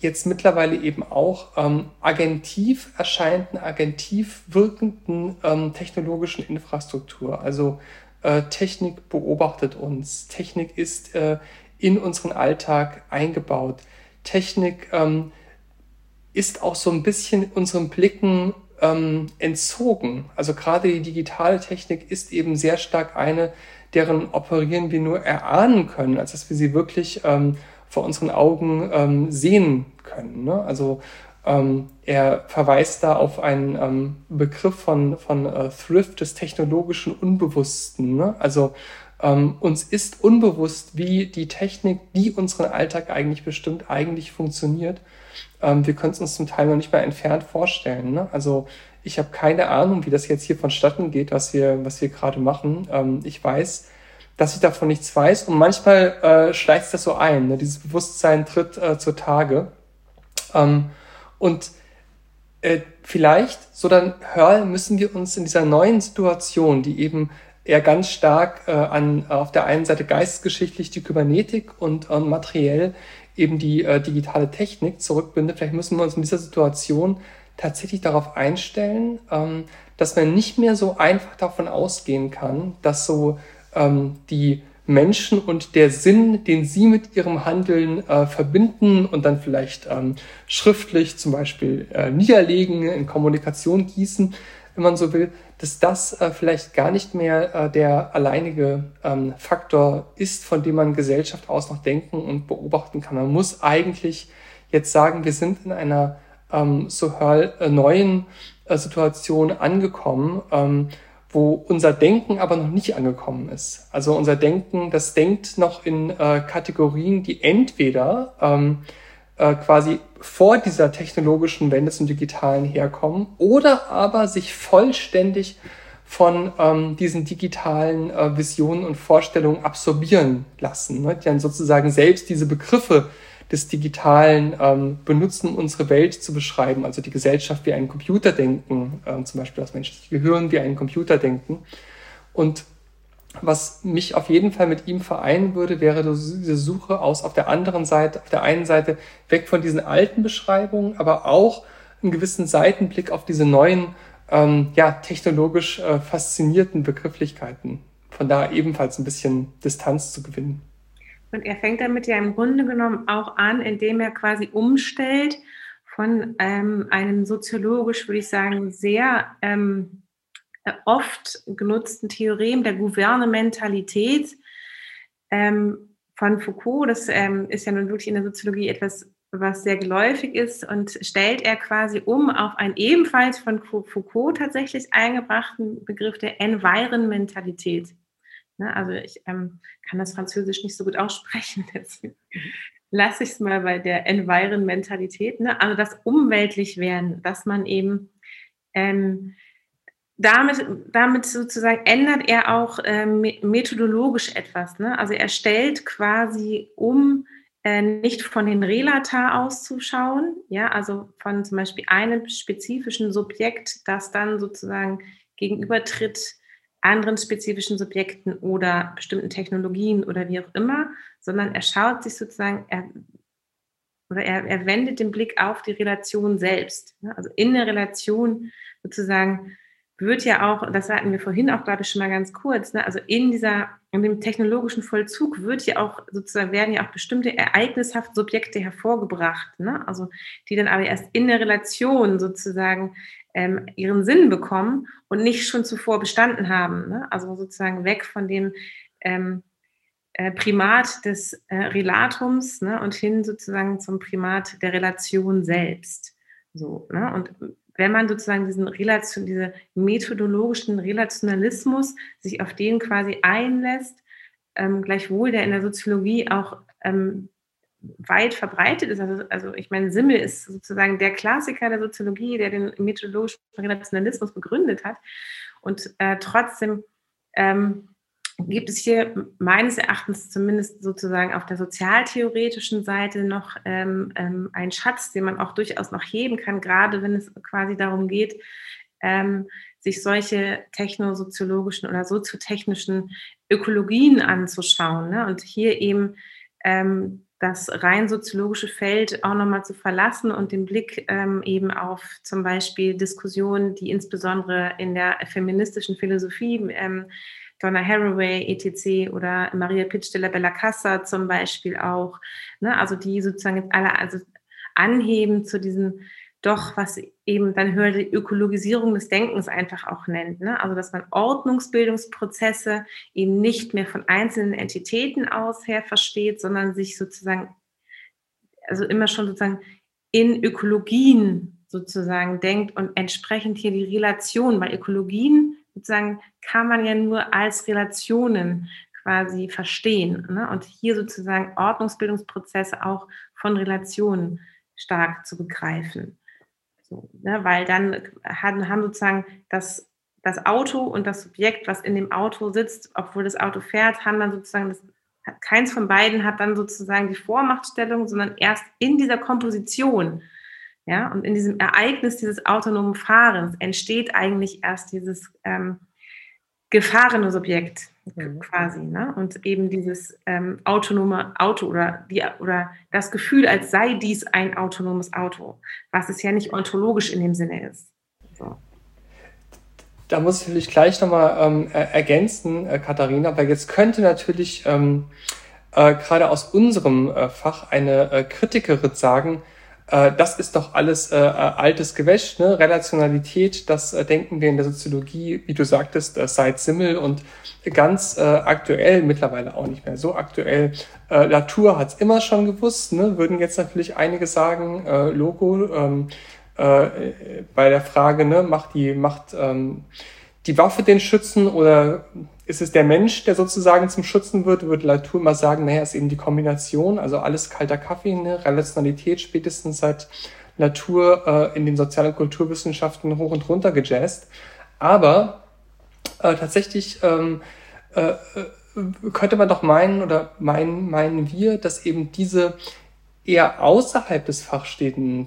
C: jetzt mittlerweile eben auch ähm, agentiv erscheinenden, agentiv wirkenden ähm, technologischen Infrastruktur. Also äh, Technik beobachtet uns, Technik ist äh, in unseren Alltag eingebaut. Technik ähm, ist auch so ein bisschen unseren Blicken ähm, entzogen. Also gerade die digitale Technik ist eben sehr stark eine, deren Operieren wir nur erahnen können, als dass wir sie wirklich ähm, vor unseren Augen ähm, sehen können. Ne? Also ähm, er verweist da auf einen ähm, Begriff von, von äh, Thrift des technologischen Unbewussten. Ne? Also ähm, uns ist unbewusst, wie die Technik, die unseren Alltag eigentlich bestimmt, eigentlich funktioniert. Ähm, wir können es uns zum Teil noch nicht mal entfernt vorstellen. Ne? Also Ich habe keine Ahnung, wie das jetzt hier vonstatten geht, was wir, was wir gerade machen. Ähm, ich weiß, dass ich davon nichts weiß und manchmal äh, schleicht das so ein. Ne? Dieses Bewusstsein tritt äh, zutage. Ähm, und äh, vielleicht, so dann Hörl, müssen wir uns in dieser neuen Situation, die eben eher ganz stark äh, an auf der einen Seite geistesgeschichtlich die Kybernetik und äh, materiell eben die äh, digitale Technik zurückbindet. Vielleicht müssen wir uns in dieser Situation tatsächlich darauf einstellen, ähm, dass man nicht mehr so einfach davon ausgehen kann, dass so ähm, die Menschen und der Sinn, den sie mit ihrem Handeln äh, verbinden und dann vielleicht ähm, schriftlich zum Beispiel äh, niederlegen, in Kommunikation gießen, wenn man so will, dass das äh, vielleicht gar nicht mehr äh, der alleinige ähm, Faktor ist, von dem man Gesellschaft aus noch denken und beobachten kann. Man muss eigentlich jetzt sagen, wir sind in einer ähm, so äh, neuen äh, Situation angekommen, ähm, wo unser Denken aber noch nicht angekommen ist. Also unser Denken, das denkt noch in äh, Kategorien, die entweder ähm, äh, quasi vor dieser technologischen Wende zum Digitalen herkommen oder aber sich vollständig von ähm, diesen digitalen äh, Visionen und Vorstellungen absorbieren lassen, ne? die dann sozusagen selbst diese Begriffe des Digitalen ähm, benutzen, um unsere Welt zu beschreiben, also die Gesellschaft wie ein Computerdenken, ähm, zum Beispiel das menschliche Gehirn wie ein Computerdenken. Und was mich auf jeden Fall mit ihm vereinen würde, wäre diese Suche aus auf der anderen Seite, auf der einen Seite weg von diesen alten Beschreibungen, aber auch einen gewissen Seitenblick auf diese neuen, ähm, ja, technologisch äh, faszinierten Begrifflichkeiten. Von da ebenfalls ein bisschen Distanz zu gewinnen.
B: Und er fängt damit ja im Grunde genommen auch an, indem er quasi umstellt von ähm, einem soziologisch, würde ich sagen, sehr ähm, oft genutzten Theorem der Gouvernementalität ähm, von Foucault. Das ähm, ist ja nun wirklich in der Soziologie etwas, was sehr geläufig ist und stellt er quasi um auf einen ebenfalls von Foucault tatsächlich eingebrachten Begriff der Environmentalität. Ne? Also ich ähm, kann das Französisch nicht so gut aussprechen, deswegen lasse ich es mal bei der Environmentalität. Ne? Also das umweltlich werden, dass man eben ähm, damit, damit sozusagen ändert er auch ähm, methodologisch etwas. Ne? Also er stellt quasi um, äh, nicht von den Relata auszuschauen, ja, also von zum Beispiel einem spezifischen Subjekt, das dann sozusagen gegenübertritt anderen spezifischen Subjekten oder bestimmten Technologien oder wie auch immer, sondern er schaut sich sozusagen, er, oder er, er wendet den Blick auf die Relation selbst. Also in der Relation sozusagen wird ja auch, das hatten wir vorhin auch, ich, schon mal ganz kurz, ne? also in dieser, in dem technologischen Vollzug wird ja auch sozusagen, werden ja auch bestimmte ereignishafte Subjekte hervorgebracht, ne? also die dann aber erst in der Relation sozusagen ähm, ihren Sinn bekommen und nicht schon zuvor bestanden haben. Ne? Also sozusagen weg von dem ähm, äh, Primat des äh, Relatums ne? und hin sozusagen zum Primat der Relation selbst. So, ne? Und wenn man sozusagen diesen Relation, diese methodologischen Relationalismus sich auf den quasi einlässt, ähm, gleichwohl der in der Soziologie auch ähm, weit verbreitet ist. Also, also ich meine, Simmel ist sozusagen der Klassiker der Soziologie, der den methodologischen Relationalismus begründet hat. Und äh, trotzdem ähm, gibt es hier meines Erachtens zumindest sozusagen auf der sozialtheoretischen Seite noch ähm, ähm, einen Schatz, den man auch durchaus noch heben kann, gerade wenn es quasi darum geht, ähm, sich solche technosoziologischen oder soziotechnischen Ökologien anzuschauen. Ne? Und hier eben ähm, das rein soziologische Feld auch nochmal zu verlassen und den Blick ähm, eben auf zum Beispiel Diskussionen, die insbesondere in der feministischen Philosophie, ähm, Donna Haraway, etc. oder Maria Pitsch de la Bella Casa zum Beispiel auch, ne, also die sozusagen jetzt alle also anheben zu diesen doch, was eben dann höher die Ökologisierung des Denkens einfach auch nennt. Ne? Also, dass man Ordnungsbildungsprozesse eben nicht mehr von einzelnen Entitäten aus her versteht, sondern sich sozusagen, also immer schon sozusagen in Ökologien sozusagen denkt und entsprechend hier die Relation, weil Ökologien sozusagen kann man ja nur als Relationen quasi verstehen. Ne? Und hier sozusagen Ordnungsbildungsprozesse auch von Relationen stark zu begreifen. So, ne? Weil dann haben, sozusagen das, das Auto und das Subjekt, was in dem Auto sitzt, obwohl das Auto fährt, haben dann sozusagen das, keins von beiden hat dann sozusagen die Vormachtstellung, sondern erst in dieser Komposition, ja, und in diesem Ereignis dieses autonomen Fahrens entsteht eigentlich erst dieses ähm, gefahrene Subjekt mhm. quasi, ne? Und eben dieses ähm, autonome Auto oder die oder das Gefühl, als sei dies ein autonomes Auto, was es ja nicht ontologisch in dem Sinne ist. So.
C: Da muss ich natürlich gleich nochmal ähm, ergänzen, äh, Katharina, weil jetzt könnte natürlich ähm, äh, gerade aus unserem äh, Fach eine äh, Kritikerin sagen, äh, das ist doch alles äh, äh, altes Gewäsch, ne? Relationalität, das äh, denken wir in der Soziologie, wie du sagtest, äh, seit Simmel und ganz äh, aktuell, mittlerweile auch nicht mehr so aktuell. Äh, Latour hat es immer schon gewusst, ne? würden jetzt natürlich einige sagen, äh, Logo, ähm, äh, bei der Frage, ne, macht die, macht ähm, die Waffe den Schützen oder ist es der Mensch, der sozusagen zum Schützen wird, würde Latour immer sagen, naja, ist eben die Kombination, also alles kalter Kaffee, ne? Relationalität spätestens seit Latour äh, in den Sozial- und Kulturwissenschaften hoch und runter gejazzt. Aber äh, tatsächlich ähm, äh, äh, könnte man doch meinen oder meinen, meinen wir, dass eben diese eher außerhalb des Fachs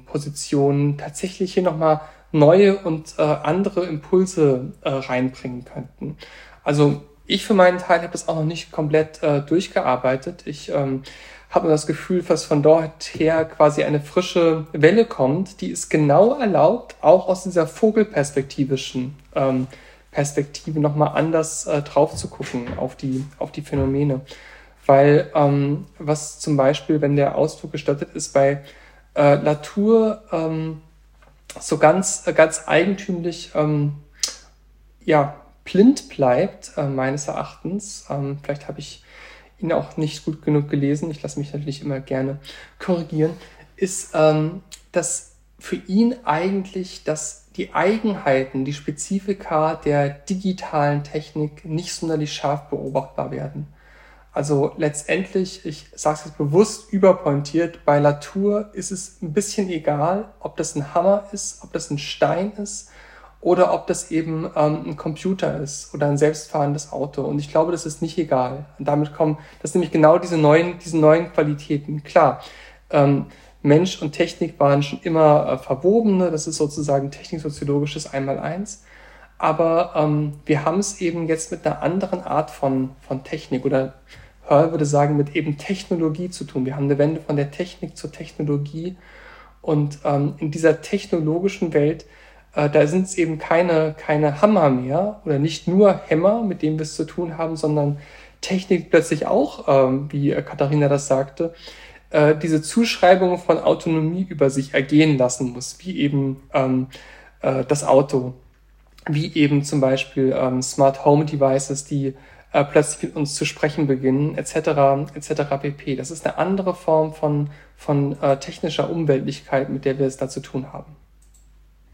C: Positionen tatsächlich hier nochmal neue und äh, andere Impulse äh, reinbringen könnten. Also ich für meinen Teil habe das auch noch nicht komplett äh, durchgearbeitet. Ich ähm, habe das Gefühl, dass von dort her quasi eine frische Welle kommt, die es genau erlaubt, auch aus dieser vogelperspektivischen ähm, Perspektive nochmal anders äh, drauf zu gucken auf die, auf die Phänomene. Weil ähm, was zum Beispiel, wenn der Ausdruck gestattet ist, bei äh, Latour ähm, so ganz, äh, ganz eigentümlich ähm, ja, blind bleibt, äh, meines Erachtens. Ähm, vielleicht habe ich ihn auch nicht gut genug gelesen, ich lasse mich natürlich immer gerne korrigieren, ist, ähm, dass für ihn eigentlich dass die Eigenheiten, die Spezifika der digitalen Technik nicht sonderlich scharf beobachtbar werden. Also letztendlich, ich sage es jetzt bewusst überpointiert, bei Latour ist es ein bisschen egal, ob das ein Hammer ist, ob das ein Stein ist, oder ob das eben ähm, ein Computer ist oder ein selbstfahrendes Auto. Und ich glaube, das ist nicht egal. Und damit kommen, das sind nämlich genau diese neuen, diese neuen Qualitäten. Klar, ähm, Mensch und Technik waren schon immer äh, verwobene, das ist sozusagen techniksoziologisches Einmaleins. Aber ähm, wir haben es eben jetzt mit einer anderen Art von, von Technik oder Hörl würde sagen, mit eben Technologie zu tun. Wir haben eine Wende von der Technik zur Technologie. Und ähm, in dieser technologischen Welt äh, da sind es eben keine, keine Hammer mehr oder nicht nur Hämmer, mit denen wir es zu tun haben, sondern Technik plötzlich auch, ähm, wie Katharina das sagte, äh, diese Zuschreibung von Autonomie über sich ergehen lassen muss, wie eben ähm, äh, das Auto, wie eben zum Beispiel ähm, Smart Home Devices, die äh, plötzlich mit uns zu sprechen beginnen, etc., etc. pp. Das ist eine andere Form von, von äh, technischer Umweltlichkeit, mit der wir es da zu tun haben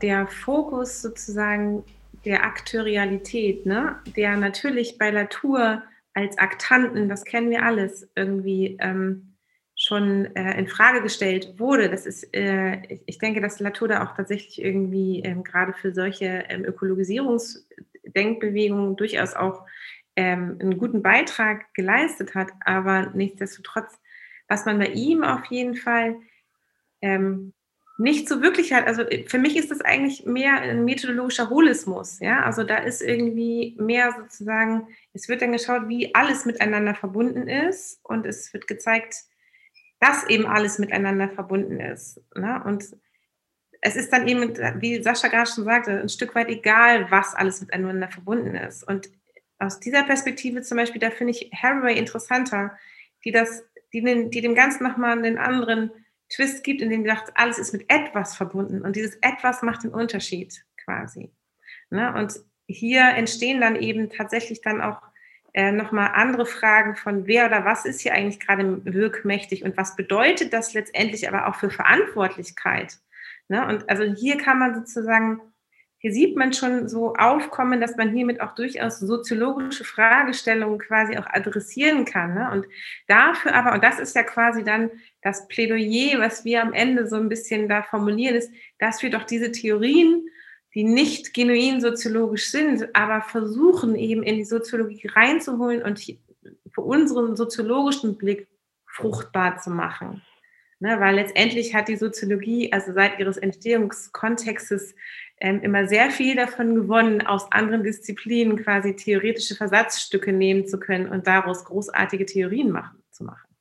B: der Fokus sozusagen der Akteurialität, ne, der natürlich bei Latour als Aktanten, das kennen wir alles, irgendwie ähm, schon äh, in Frage gestellt wurde. Das ist, äh, ich, denke, dass Latour da auch tatsächlich irgendwie ähm, gerade für solche ähm, Ökologisierungsdenkbewegungen durchaus auch ähm, einen guten Beitrag geleistet hat. Aber nichtsdestotrotz, was man bei ihm auf jeden Fall ähm, nicht so wirklich hat. Also äh, für mich ist das eigentlich mehr ein methodologischer Holismus. Ja, also da ist irgendwie mehr sozusagen, es wird dann geschaut, wie alles miteinander verbunden ist und es wird gezeigt, dass eben alles miteinander verbunden ist. Ne? Und es ist dann eben, wie Sascha gerade schon sagte, ein Stück weit egal, was alles miteinander verbunden ist. Und aus dieser Perspektive zum Beispiel, da finde ich Haraway interessanter, die das, die, den, die dem Ganzen nochmal einen anderen Twist gibt, in dem sagt, alles ist mit etwas verbunden und dieses etwas macht den Unterschied quasi. Ne? Und hier entstehen dann eben tatsächlich dann auch äh, nochmal andere Fragen von wer oder was ist hier eigentlich gerade wirkmächtig und was bedeutet das letztendlich aber auch für Verantwortlichkeit. Ne? Und also hier kann man sozusagen hier sieht man schon so aufkommen, dass man hiermit auch durchaus soziologische Fragestellungen quasi auch adressieren kann. Ne? Und dafür aber, und das ist ja quasi dann das Plädoyer, was wir am Ende so ein bisschen da formulieren, ist, dass wir doch diese Theorien, die nicht genuin soziologisch sind, aber versuchen eben in die Soziologie reinzuholen und für unseren soziologischen Blick fruchtbar zu machen. Ne, weil letztendlich hat die Soziologie, also seit ihres Entstehungskontextes, immer sehr viel davon gewonnen, aus anderen Disziplinen quasi theoretische Versatzstücke nehmen zu können und daraus großartige Theorien machen, zu machen.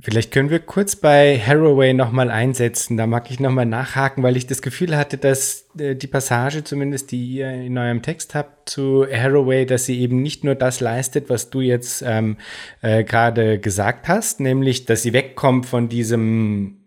A: Vielleicht können wir kurz bei Haraway nochmal einsetzen. Da mag ich nochmal nachhaken, weil ich das Gefühl hatte, dass äh, die Passage, zumindest die ihr in eurem Text habt zu Haraway, dass sie eben nicht nur das leistet, was du jetzt ähm, äh, gerade gesagt hast, nämlich, dass sie wegkommt von diesem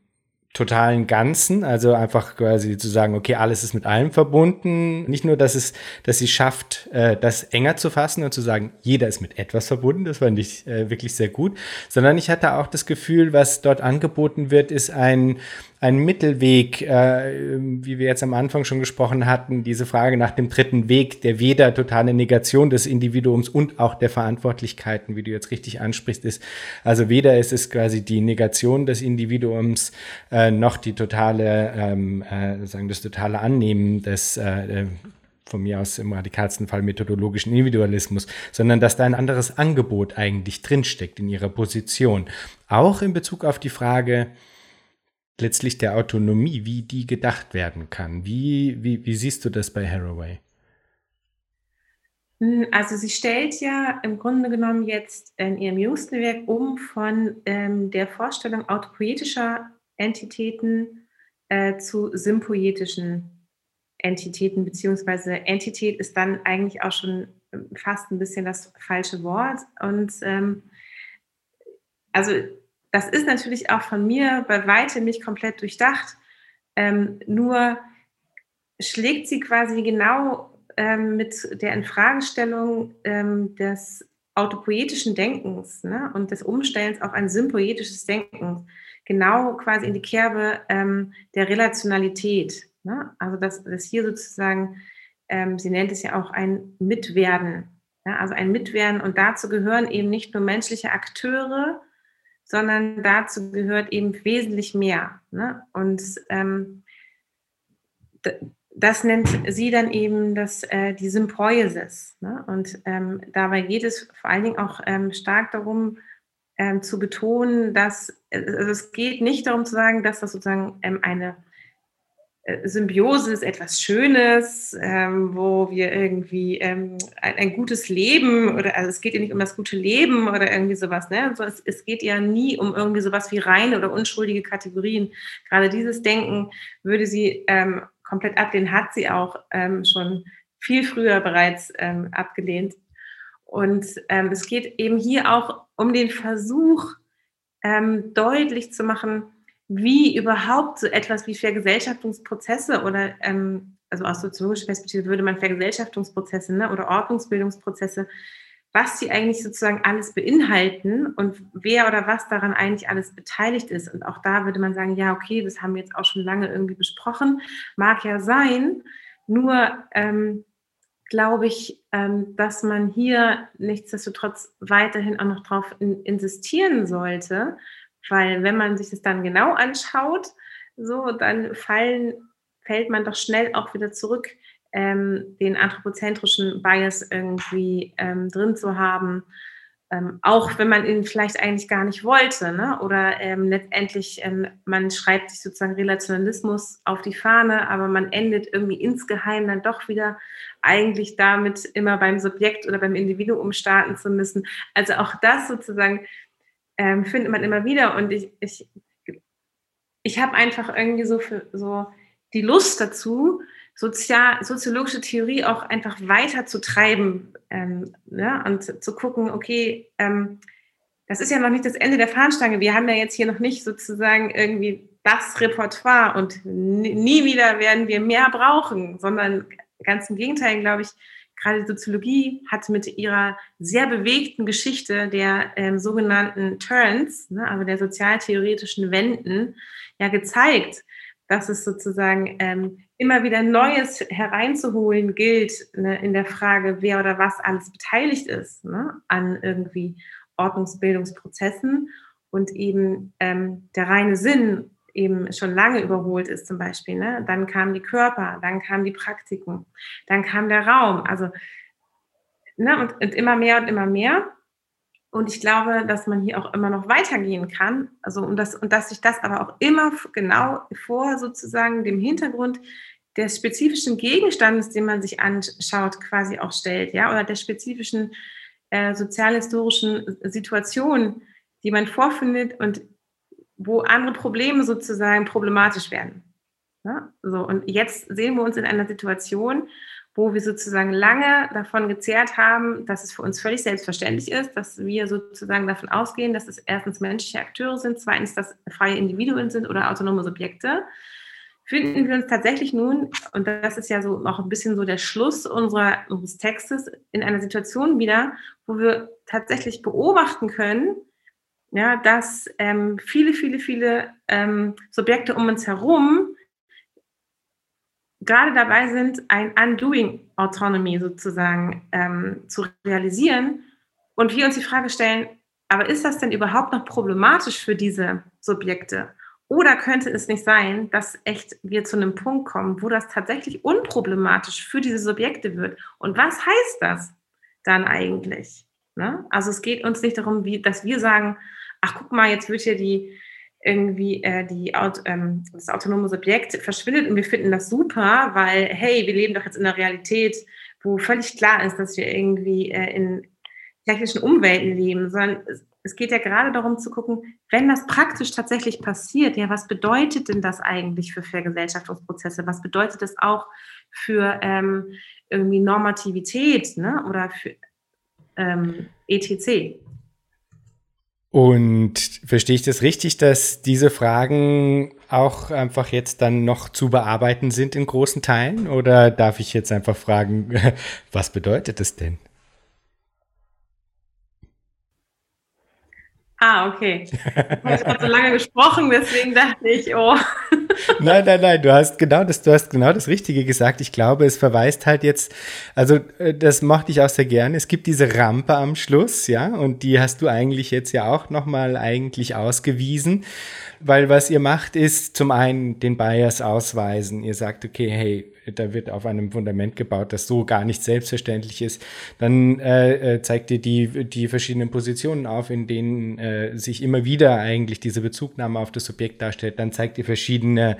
A: totalen Ganzen, also einfach quasi zu sagen, okay, alles ist mit allem verbunden. Nicht nur, dass es, dass sie schafft, äh, das enger zu fassen und zu sagen, jeder ist mit etwas verbunden, das fand ich äh, wirklich sehr gut, sondern ich hatte auch das Gefühl, was dort angeboten wird, ist ein ein Mittelweg, äh, wie wir jetzt am Anfang schon gesprochen hatten, diese Frage nach dem dritten Weg, der weder totale Negation des Individuums und auch der Verantwortlichkeiten, wie du jetzt richtig ansprichst, ist. Also weder ist es quasi die Negation des Individuums äh, noch die totale, ähm, äh, sagen das totale Annehmen des äh, von mir aus im radikalsten Fall methodologischen Individualismus, sondern dass da ein anderes Angebot eigentlich drinsteckt in ihrer Position. Auch in Bezug auf die Frage, letztlich der Autonomie, wie die gedacht werden kann. Wie, wie, wie siehst du das bei Haraway?
B: Hm, also sie stellt ja im Grunde genommen jetzt in ihrem jüngsten Werk um von ähm, der Vorstellung autopoetischer Entitäten äh, zu sympoetischen Entitäten, beziehungsweise Entität ist dann eigentlich auch schon ähm, fast ein bisschen das falsche Wort. Und ähm, also das ist natürlich auch von mir bei weitem nicht komplett durchdacht. Ähm, nur schlägt sie quasi genau ähm, mit der Infragestellung ähm, des autopoetischen Denkens ne, und des Umstellens auf ein sympoetisches Denken genau quasi in die Kerbe ähm, der Relationalität. Ne? Also dass das hier sozusagen, ähm, sie nennt es ja auch ein Mitwerden. Ja? Also ein Mitwerden und dazu gehören eben nicht nur menschliche Akteure, sondern dazu gehört eben wesentlich mehr. Ne? Und ähm, das nennt sie dann eben das, äh, die Sympoiesis. Ne? Und ähm, dabei geht es vor allen Dingen auch ähm, stark darum, ähm, zu betonen, dass also es geht nicht darum zu sagen, dass das sozusagen ähm, eine äh, Symbiose ist etwas Schönes, ähm, wo wir irgendwie ähm, ein, ein, gutes Leben oder also es geht ja nicht um das gute Leben oder irgendwie sowas, ne? Also es, es, geht ja nie um irgendwie sowas wie reine oder unschuldige Kategorien. Gerade dieses Denken würde sie ähm, komplett ablehnen, hat sie auch ähm, schon viel früher bereits ähm, abgelehnt. Und ähm, es geht eben hier auch um den Versuch, deutlich zu machen, wie überhaupt so etwas wie Vergesellschaftungsprozesse oder ähm, also aus soziologischer Perspektive würde man Vergesellschaftungsprozesse ne, oder Ordnungsbildungsprozesse, was sie eigentlich sozusagen alles beinhalten und wer oder was daran eigentlich alles beteiligt ist. Und auch da würde man sagen, ja, okay, das haben wir jetzt auch schon lange irgendwie besprochen, mag ja sein, nur ähm, glaube ich, ähm, dass man hier nichtsdestotrotz weiterhin auch noch darauf in, insistieren sollte, weil wenn man sich das dann genau anschaut, so, dann fallen, fällt man doch schnell auch wieder zurück, ähm, den anthropozentrischen Bias irgendwie ähm, drin zu haben. Ähm, auch wenn man ihn vielleicht eigentlich gar nicht wollte, ne? oder ähm, letztendlich, ähm, man schreibt sich sozusagen Relationalismus auf die Fahne, aber man endet irgendwie insgeheim dann doch wieder eigentlich damit, immer beim Subjekt oder beim Individuum starten zu müssen. Also auch das sozusagen ähm, findet man immer wieder. Und ich, ich, ich habe einfach irgendwie so, für, so die Lust dazu, sozial, soziologische Theorie auch einfach weiter zu treiben ähm, ja, und zu gucken, okay, ähm, das ist ja noch nicht das Ende der Fahnenstange. Wir haben ja jetzt hier noch nicht sozusagen irgendwie das Repertoire und nie wieder werden wir mehr brauchen, sondern ganz im Gegenteil, glaube ich, gerade die Soziologie hat mit ihrer sehr bewegten Geschichte der ähm, sogenannten Turns, ne, also der sozialtheoretischen Wenden, ja gezeigt, dass es sozusagen ähm, immer wieder Neues hereinzuholen gilt ne, in der Frage, wer oder was alles beteiligt ist ne, an irgendwie Ordnungsbildungsprozessen und eben ähm, der reine Sinn eben schon lange überholt ist zum Beispiel. Ne? Dann kamen die Körper, dann kamen die Praktiken, dann kam der Raum. Also ne, und, und immer mehr und immer mehr. Und ich glaube, dass man hier auch immer noch weitergehen kann. Also und, das, und dass sich das aber auch immer genau vor sozusagen dem Hintergrund des spezifischen Gegenstandes, den man sich anschaut, quasi auch stellt, ja, oder der spezifischen äh, sozialhistorischen Situation, die man vorfindet und wo andere Probleme sozusagen problematisch werden. Ja? So, und jetzt sehen wir uns in einer Situation, wo wir sozusagen lange davon gezehrt haben, dass es für uns völlig selbstverständlich ist, dass wir sozusagen davon ausgehen, dass es erstens menschliche Akteure sind, zweitens, dass freie Individuen sind oder autonome Subjekte, finden wir uns tatsächlich nun, und das ist ja so auch ein bisschen so der Schluss unserer, unseres Textes, in einer Situation wieder, wo wir tatsächlich beobachten können, ja, dass ähm, viele, viele, viele ähm, Subjekte um uns herum gerade dabei sind, ein Undoing Autonomy sozusagen ähm, zu realisieren und wir uns die Frage stellen, aber ist das denn überhaupt noch problematisch für diese Subjekte? Oder könnte es nicht sein, dass echt wir zu einem Punkt kommen, wo das tatsächlich unproblematisch für diese Subjekte wird? Und was heißt das dann eigentlich? Ne? Also es geht uns nicht darum, wie, dass wir sagen, ach guck mal, jetzt wird hier die irgendwie äh, die, ähm, das autonome Subjekt verschwindet und wir finden das super, weil, hey, wir leben doch jetzt in einer Realität, wo völlig klar ist, dass wir irgendwie äh, in technischen Umwelten leben, sondern es, es geht ja gerade darum zu gucken, wenn das praktisch tatsächlich passiert, ja, was bedeutet denn das eigentlich für Vergesellschaftungsprozesse? Was bedeutet das auch für ähm, irgendwie Normativität ne? oder für ähm, ETC?
A: Und verstehe ich das richtig, dass diese Fragen auch einfach jetzt dann noch zu bearbeiten sind in großen Teilen? Oder darf ich jetzt einfach fragen, was bedeutet es denn?
B: Ah, okay. Ich habe so lange gesprochen, deswegen dachte ich, oh.
A: Nein, nein, nein, du hast genau das, du hast genau das Richtige gesagt. Ich glaube, es verweist halt jetzt, also äh, das mochte ich auch sehr gerne. Es gibt diese Rampe am Schluss, ja, und die hast du eigentlich jetzt ja auch nochmal eigentlich ausgewiesen. Weil was ihr macht, ist zum einen den Bias ausweisen. Ihr sagt, okay, hey, da wird auf einem Fundament gebaut, das so gar nicht selbstverständlich ist. Dann äh, äh, zeigt ihr die, die verschiedenen Positionen auf, in denen äh, sich immer wieder eigentlich diese Bezugnahme auf das Subjekt darstellt. Dann zeigt ihr verschiedene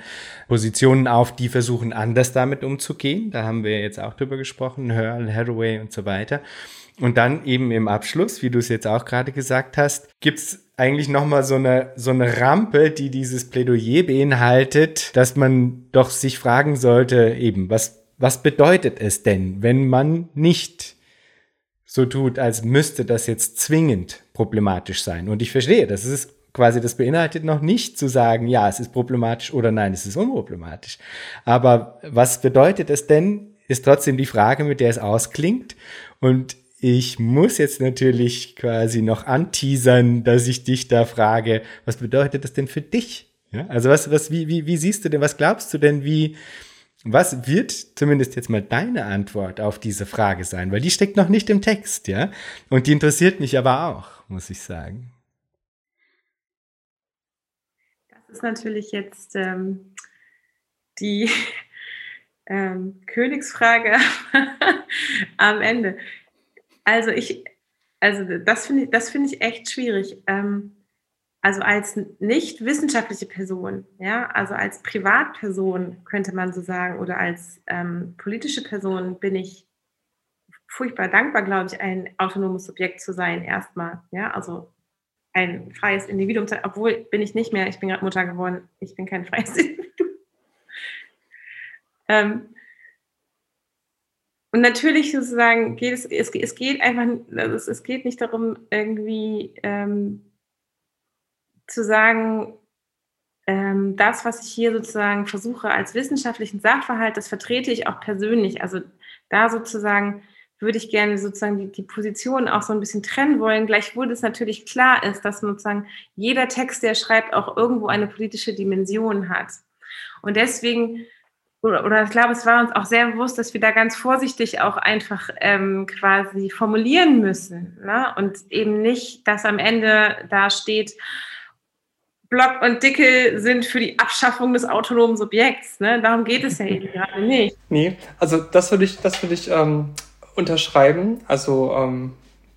A: Positionen auf, die versuchen, anders damit umzugehen. Da haben wir jetzt auch drüber gesprochen, Hurl, Hathaway und so weiter. Und dann eben im Abschluss, wie du es jetzt auch gerade gesagt hast, gibt's eigentlich nochmal so eine, so eine Rampe, die dieses Plädoyer beinhaltet, dass man doch sich fragen sollte, eben, was, was bedeutet es denn, wenn man nicht so tut, als müsste das jetzt zwingend problematisch sein? Und ich verstehe, das ist quasi, das beinhaltet noch nicht zu sagen, ja, es ist problematisch oder nein, es ist unproblematisch. Aber was bedeutet es denn, ist trotzdem die Frage, mit der es ausklingt. Und ich muss jetzt natürlich quasi noch anteasern, dass ich dich da frage, was bedeutet das denn für dich? Ja, also was, was, wie, wie, wie siehst du denn, was glaubst du denn, wie, was wird zumindest jetzt mal deine Antwort auf diese Frage sein? Weil die steckt noch nicht im Text, ja? Und die interessiert mich aber auch, muss ich sagen.
B: Das ist natürlich jetzt ähm, die ähm, Königsfrage am Ende. Also ich, also das finde ich, das finde ich echt schwierig. Ähm, also als nicht wissenschaftliche Person, ja, also als Privatperson könnte man so sagen, oder als ähm, politische Person bin ich furchtbar dankbar, glaube ich, ein autonomes Subjekt zu sein, erstmal, ja, also ein freies Individuum, obwohl bin ich nicht mehr, ich bin gerade Mutter geworden, ich bin kein freies Individuum. Ähm, und natürlich sozusagen geht es, es, es geht einfach, also es geht nicht darum, irgendwie ähm, zu sagen, ähm, das, was ich hier sozusagen versuche als wissenschaftlichen Sachverhalt, das vertrete ich auch persönlich. Also da sozusagen würde ich gerne sozusagen die, die Position auch so ein bisschen trennen wollen, gleichwohl es natürlich klar ist, dass sozusagen jeder Text, der schreibt, auch irgendwo eine politische Dimension hat. Und deswegen oder, oder ich glaube, es war uns auch sehr bewusst, dass wir da ganz vorsichtig auch einfach ähm, quasi formulieren müssen. Ne? Und eben nicht, dass am Ende da steht, Block und Dickel sind für die Abschaffung des autonomen Subjekts. Ne? Darum geht es ja eben gerade nicht.
C: Nee, also das würde ich, das würde ich ähm, unterschreiben. Also ähm,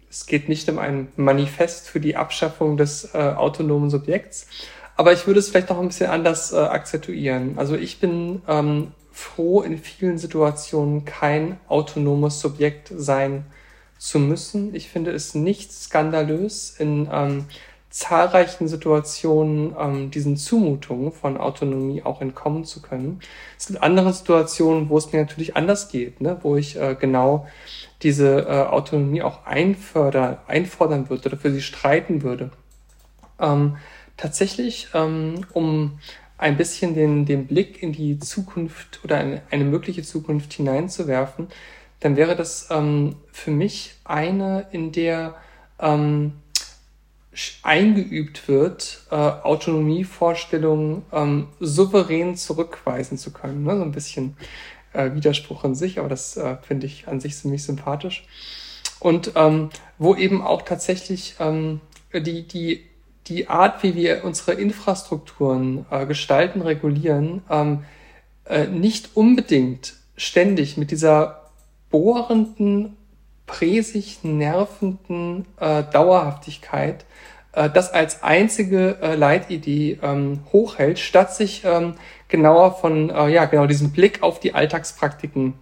C: es geht nicht um ein Manifest für die Abschaffung des äh, autonomen Subjekts. Aber ich würde es vielleicht noch ein bisschen anders äh, akzentuieren. Also ich bin ähm, froh, in vielen Situationen kein autonomes Subjekt sein zu müssen. Ich finde es nicht skandalös, in ähm, zahlreichen Situationen ähm, diesen Zumutungen von Autonomie auch entkommen zu können. Es gibt andere Situationen, wo es mir natürlich anders geht, ne? wo ich äh, genau diese äh, Autonomie auch einfordern, würde oder für sie streiten würde. Ähm, tatsächlich, ähm, um ein bisschen den, den Blick in die Zukunft oder eine, eine mögliche Zukunft hineinzuwerfen, dann wäre das ähm, für mich eine, in der ähm, eingeübt wird, äh, Autonomievorstellungen ähm, souverän zurückweisen zu können. Ne? So ein bisschen äh, Widerspruch in sich, aber das äh, finde ich an sich ziemlich sympathisch. Und ähm, wo eben auch tatsächlich ähm, die, die, die Art, wie wir unsere Infrastrukturen äh, gestalten, regulieren, ähm, äh, nicht unbedingt ständig mit dieser bohrenden, präsig nervenden äh, Dauerhaftigkeit äh, das als einzige äh, Leitidee ähm, hochhält, statt sich ähm, genauer von äh, ja genau diesem Blick auf die Alltagspraktiken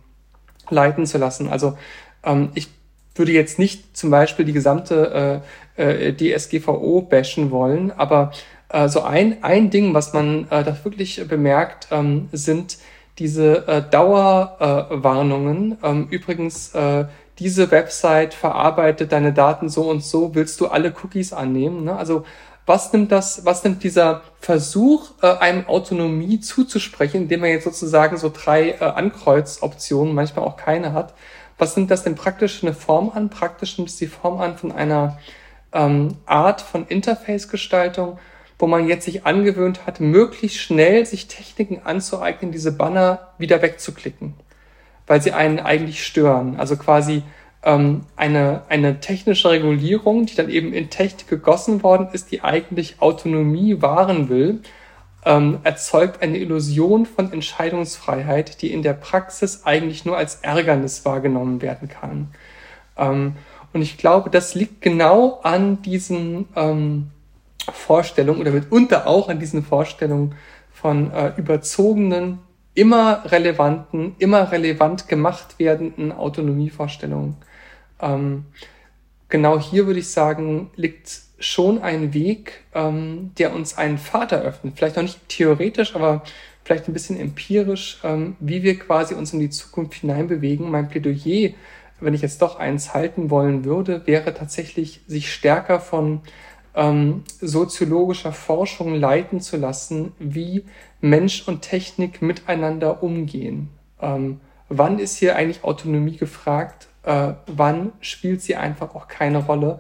C: leiten zu lassen. Also ähm, ich würde jetzt nicht zum Beispiel die gesamte äh, äh, DSGVO bashen wollen, aber äh, so ein, ein Ding, was man äh, da wirklich bemerkt, ähm, sind diese äh, Dauerwarnungen. Äh, ähm, übrigens, äh, diese Website verarbeitet deine Daten so und so, willst du alle Cookies annehmen? Ne? Also was nimmt das, was nimmt dieser Versuch, äh, einem Autonomie zuzusprechen, indem er jetzt sozusagen so drei äh, Ankreuzoptionen, manchmal auch keine hat, was nimmt das denn praktisch eine Form an? Praktisch nimmt es die Form an von einer ähm, Art von Interface-Gestaltung, wo man jetzt sich angewöhnt hat, möglichst schnell sich Techniken anzueignen, diese Banner wieder wegzuklicken, weil sie einen eigentlich stören. Also quasi ähm, eine, eine technische Regulierung, die dann eben in Technik gegossen worden ist, die eigentlich Autonomie wahren will, ähm, erzeugt eine Illusion von Entscheidungsfreiheit, die in der Praxis eigentlich nur als Ärgernis wahrgenommen werden kann. Ähm, und ich glaube, das liegt genau an diesen ähm, Vorstellungen oder mitunter auch an diesen Vorstellungen von äh, überzogenen, immer relevanten, immer relevant gemacht werdenden Autonomievorstellungen. Ähm, genau hier würde ich sagen, liegt schon ein Weg, ähm, der uns einen Pfad eröffnet. Vielleicht noch nicht theoretisch, aber vielleicht ein bisschen empirisch, ähm, wie wir quasi uns in die Zukunft hineinbewegen. Mein Plädoyer, wenn ich jetzt doch eins halten wollen würde, wäre tatsächlich, sich stärker von ähm, soziologischer Forschung leiten zu lassen, wie Mensch und Technik miteinander umgehen. Ähm, wann ist hier eigentlich Autonomie gefragt? äh, wann spielt sie einfach auch keine Rolle,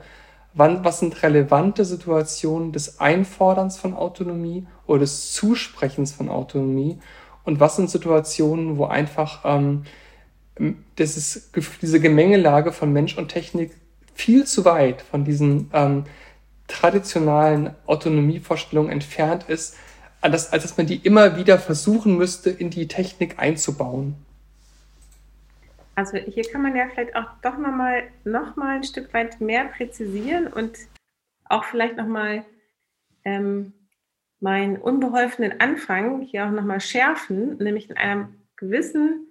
C: wann, was sind relevante Situationen des Einforderns von Autonomie oder des Zusprechens von Autonomie und was sind Situationen, wo einfach ähm, das ist, diese Gemengelage von Mensch und Technik viel zu weit von diesen ähm, traditionalen Autonomievorstellungen entfernt ist, als, als dass man die immer wieder versuchen müsste, in die Technik einzubauen.
B: Also hier kann man ja vielleicht auch doch nochmal noch mal ein Stück weit mehr präzisieren und auch vielleicht nochmal ähm, meinen unbeholfenen Anfang hier auch nochmal schärfen, nämlich in einer gewissen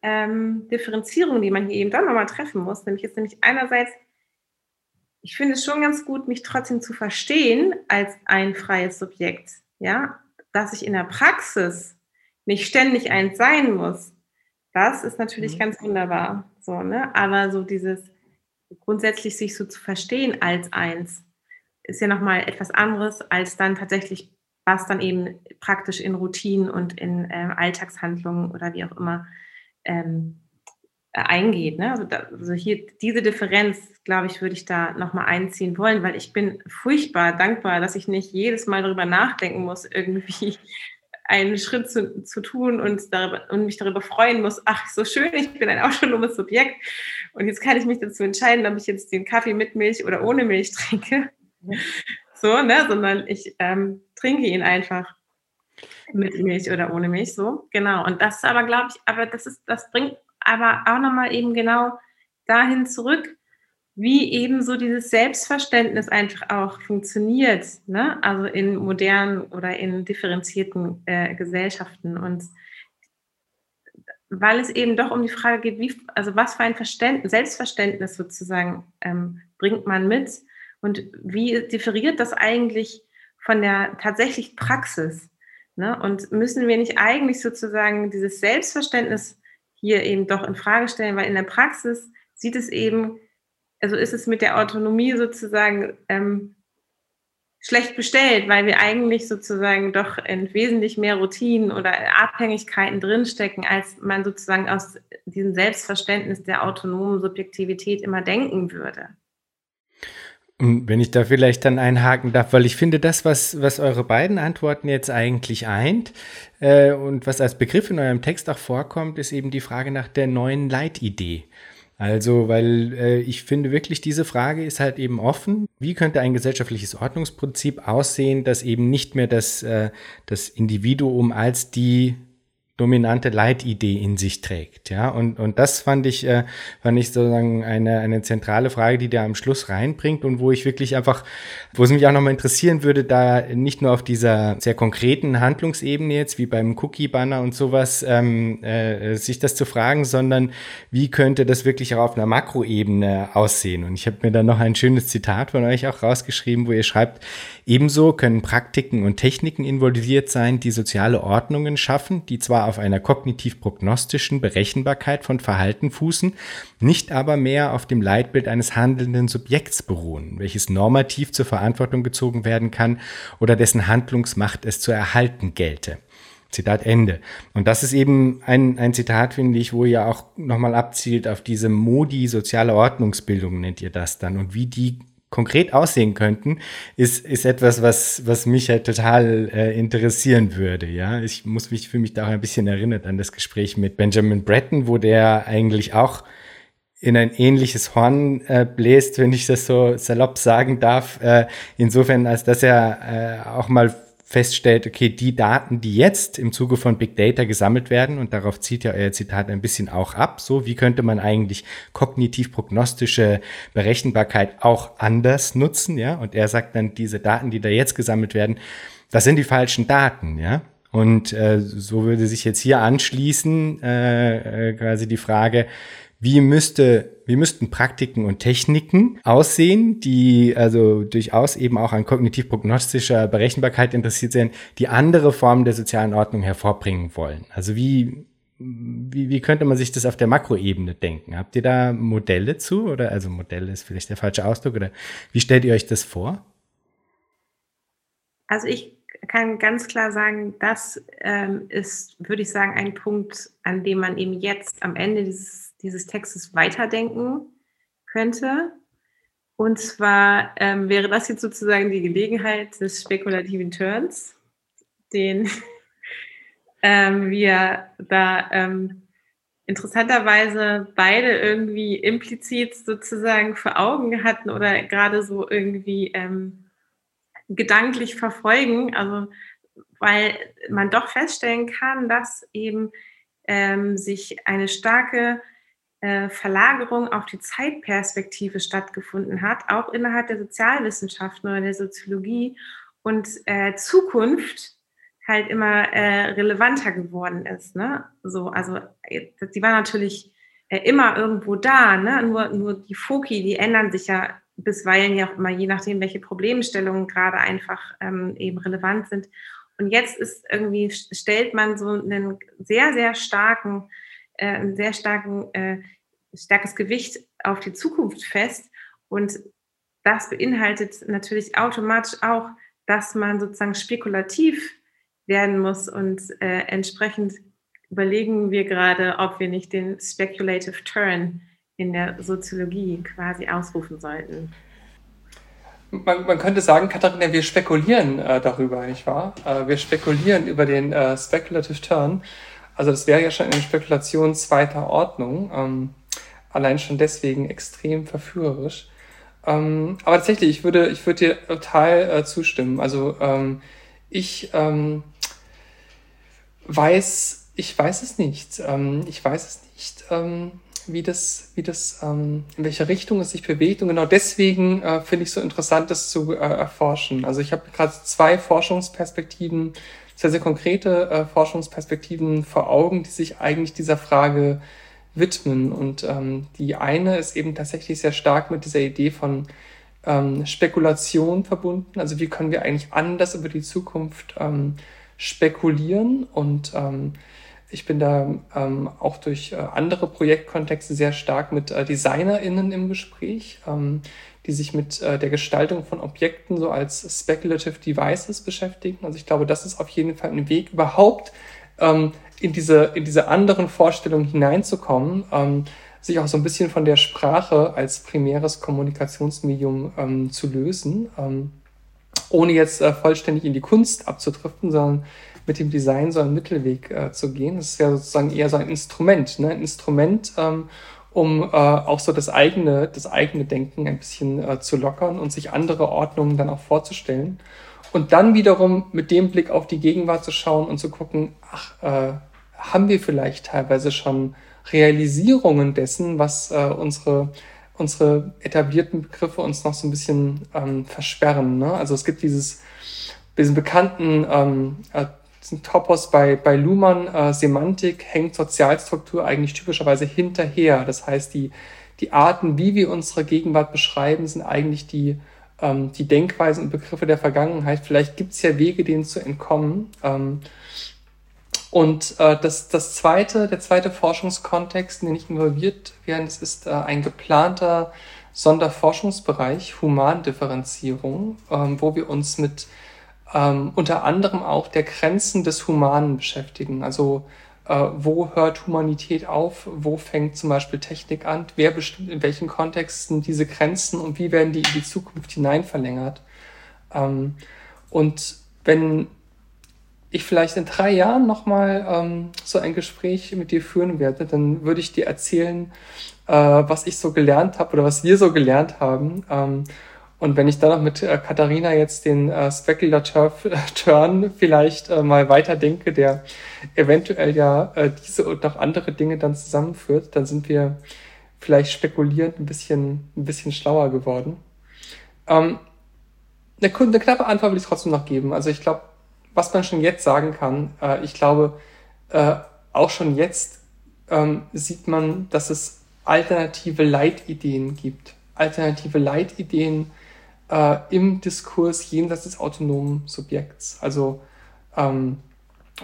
B: ähm, Differenzierung, die man hier eben dann nochmal treffen muss. Nämlich ist nämlich einerseits, ich finde es schon ganz gut, mich trotzdem zu verstehen als ein freies Subjekt. Ja, dass ich in der Praxis nicht ständig eins sein muss, das ist natürlich mhm. ganz wunderbar. So, ne? Aber so dieses grundsätzlich sich so zu verstehen als eins, ist ja nochmal etwas anderes, als dann tatsächlich, was dann eben praktisch in Routinen und in ähm, Alltagshandlungen oder wie auch immer ähm, eingeht. Ne? Also, da, also, hier diese Differenz, glaube ich, würde ich da nochmal einziehen wollen, weil ich bin furchtbar dankbar, dass ich nicht jedes Mal darüber nachdenken muss, irgendwie einen Schritt zu, zu tun und, darüber, und mich darüber freuen muss, ach, so schön, ich bin ein autonomes Subjekt und jetzt kann ich mich dazu entscheiden, ob ich jetzt den Kaffee mit Milch oder ohne Milch trinke. So, ne, sondern ich ähm, trinke ihn einfach mit Milch oder ohne Milch, so, genau. Und das aber, glaube ich, aber das ist, das bringt aber auch nochmal eben genau dahin zurück, wie eben so dieses Selbstverständnis einfach auch funktioniert, ne? also in modernen oder in differenzierten äh, Gesellschaften. Und weil es eben doch um die Frage geht, wie, also was für ein Verständnis, Selbstverständnis sozusagen ähm, bringt man mit und wie differiert das eigentlich von der tatsächlich Praxis? Ne? Und müssen wir nicht eigentlich sozusagen dieses Selbstverständnis hier eben doch in Frage stellen, weil in der Praxis sieht es eben also ist es mit der Autonomie sozusagen ähm, schlecht bestellt, weil wir eigentlich sozusagen doch in wesentlich mehr Routinen oder Abhängigkeiten drinstecken, als man sozusagen aus diesem Selbstverständnis der autonomen Subjektivität immer denken würde.
A: Und wenn ich da vielleicht dann einhaken darf, weil ich finde, das, was, was eure beiden Antworten jetzt eigentlich eint äh, und was als Begriff in eurem Text auch vorkommt, ist eben die Frage nach der neuen Leitidee. Also, weil äh, ich finde wirklich, diese Frage ist halt eben offen. Wie könnte ein gesellschaftliches Ordnungsprinzip aussehen, das eben nicht mehr das, äh, das Individuum als die dominante Leitidee in sich trägt. Ja, und, und das fand ich, äh, fand ich sozusagen eine, eine zentrale Frage, die da am Schluss reinbringt und wo ich wirklich einfach, wo es mich auch nochmal interessieren würde, da nicht nur auf dieser sehr konkreten Handlungsebene jetzt, wie beim Cookie-Banner und sowas, ähm, äh, sich das zu fragen, sondern wie könnte das wirklich auch auf einer Makroebene aussehen? Und ich habe mir da noch ein schönes Zitat von euch auch rausgeschrieben, wo ihr schreibt, ebenso können Praktiken und Techniken involviert sein, die soziale Ordnungen schaffen, die zwar auf einer kognitiv-prognostischen Berechenbarkeit von Verhalten fußen, nicht aber mehr auf dem Leitbild eines handelnden Subjekts beruhen, welches normativ zur Verantwortung gezogen werden kann oder dessen Handlungsmacht es zu erhalten gelte. Zitat Ende. Und das ist eben ein, ein Zitat, finde ich, wo ihr auch nochmal abzielt auf diese Modi soziale Ordnungsbildung, nennt ihr das dann, und wie die konkret aussehen könnten, ist, ist etwas, was, was mich halt total äh, interessieren würde. Ja, ich muss mich für mich da auch ein bisschen erinnert an das Gespräch mit Benjamin Breton, wo der eigentlich auch in ein ähnliches Horn äh, bläst, wenn ich das so salopp sagen darf. Äh, insofern, als dass er äh, auch mal feststellt, okay, die Daten, die jetzt im Zuge von Big Data gesammelt werden, und darauf zieht ja euer Zitat ein bisschen auch ab, so wie könnte man eigentlich kognitiv-prognostische Berechenbarkeit auch anders nutzen, ja? Und er sagt dann, diese Daten, die da jetzt gesammelt werden, das sind die falschen Daten, ja? Und äh, so würde sich jetzt hier anschließen äh, äh, quasi die Frage, wie müsste, wie müssten Praktiken und Techniken aussehen, die also durchaus eben auch an kognitiv-prognostischer Berechenbarkeit interessiert sind, die andere Formen der sozialen Ordnung hervorbringen wollen. Also wie, wie, wie könnte man sich das auf der Makroebene denken? Habt ihr da Modelle zu? Oder also Modelle ist vielleicht der falsche Ausdruck, oder wie stellt ihr euch das vor?
B: Also ich kann ganz klar sagen, das ähm, ist, würde ich sagen, ein Punkt, an dem man eben jetzt am Ende dieses dieses Textes weiterdenken könnte. Und zwar ähm, wäre das jetzt sozusagen die Gelegenheit des spekulativen Turns, den ähm, wir da ähm, interessanterweise beide irgendwie implizit sozusagen vor Augen hatten oder gerade so irgendwie ähm, gedanklich verfolgen. Also weil man doch feststellen kann, dass eben ähm, sich eine starke äh, Verlagerung auf die Zeitperspektive stattgefunden hat, auch innerhalb der Sozialwissenschaften oder der Soziologie und äh, Zukunft halt immer äh, relevanter geworden ist. Ne? So, also die war natürlich äh, immer irgendwo da, ne? nur, nur die Foki, die ändern sich ja bisweilen ja auch immer, je nachdem, welche Problemstellungen gerade einfach ähm, eben relevant sind. Und jetzt ist irgendwie, stellt man so einen sehr, sehr starken äh, einen sehr starken, äh, starkes Gewicht auf die Zukunft fest. Und das beinhaltet natürlich automatisch auch, dass man sozusagen spekulativ werden muss und äh, entsprechend überlegen wir gerade, ob wir nicht den Speculative Turn in der Soziologie quasi ausrufen sollten.
C: man, man, könnte sagen, Katharina, wir spekulieren äh, darüber, nicht wahr? Äh, wir spekulieren über den äh, Speculative Turn. Also das wäre ja schon eine Spekulation zweiter Ordnung. Ähm, allein schon deswegen extrem verführerisch. Ähm, aber tatsächlich, ich würde, ich würde dir total äh, zustimmen. Also ähm, ich ähm, weiß, ich weiß es nicht. Ähm, ich weiß es nicht, ähm, wie das, wie das, ähm, in welche Richtung es sich bewegt. Und genau deswegen äh, finde ich es so interessant, das zu äh, erforschen. Also ich habe gerade zwei Forschungsperspektiven, sehr, sehr konkrete äh, Forschungsperspektiven vor Augen, die sich eigentlich dieser Frage widmen. Und ähm, die eine ist eben tatsächlich sehr stark mit dieser Idee von ähm, Spekulation verbunden. Also wie können wir eigentlich anders über die Zukunft ähm, spekulieren? Und ähm, ich bin da ähm, auch durch äh, andere Projektkontexte sehr stark mit äh, DesignerInnen im Gespräch, ähm, die sich mit äh, der Gestaltung von Objekten so als Speculative Devices beschäftigen. Also ich glaube, das ist auf jeden Fall ein Weg, überhaupt ähm, in diese, in diese anderen Vorstellungen hineinzukommen, ähm, sich auch so ein bisschen von der Sprache als primäres Kommunikationsmedium ähm, zu lösen, ähm, ohne jetzt äh, vollständig in die Kunst abzudriften, sondern mit dem Design so einen Mittelweg äh, zu gehen. Das ist ja sozusagen eher so ein Instrument, ne? ein Instrument, ähm, um äh, auch so das eigene, das eigene Denken ein bisschen äh, zu lockern und sich andere Ordnungen dann auch vorzustellen. Und dann wiederum mit dem Blick auf die Gegenwart zu schauen und zu gucken, ach, äh, haben wir vielleicht teilweise schon Realisierungen dessen, was äh, unsere, unsere etablierten Begriffe uns noch so ein bisschen ähm, versperren. Ne? Also es gibt dieses, diesen bekannten ähm, äh, diesen Topos bei, bei Luhmann, äh, Semantik hängt Sozialstruktur eigentlich typischerweise hinterher. Das heißt, die, die Arten, wie wir unsere Gegenwart beschreiben, sind eigentlich die ähm, die Denkweisen und Begriffe der Vergangenheit. Vielleicht gibt es ja Wege, denen zu entkommen. Ähm, und äh, das, das zweite, der zweite Forschungskontext, in den ich involviert werde, das ist äh, ein geplanter Sonderforschungsbereich Humandifferenzierung, ähm, wo wir uns mit ähm, unter anderem auch der Grenzen des Humanen beschäftigen. Also äh, wo hört Humanität auf, wo fängt zum Beispiel Technik an, wer bestimmt in welchen Kontexten diese Grenzen und wie werden die in die Zukunft hinein verlängert. Ähm, und wenn ich vielleicht in drei Jahren nochmal ähm, so ein Gespräch mit dir führen werde, dann würde ich dir erzählen, äh, was ich so gelernt habe oder was wir so gelernt haben. Ähm, und wenn ich dann noch mit äh, Katharina jetzt den äh, Speculator Turn vielleicht äh, mal weiterdenke, der eventuell ja äh, diese und noch andere Dinge dann zusammenführt, dann sind wir vielleicht spekulierend ein bisschen, ein bisschen schlauer geworden. Ähm, eine, eine knappe Antwort will ich trotzdem noch geben. Also ich glaube, was man schon jetzt sagen kann, äh, ich glaube, äh, auch schon jetzt ähm, sieht man, dass es alternative Leitideen gibt. Alternative Leitideen, äh, im Diskurs jenseits des autonomen Subjekts. Also ähm,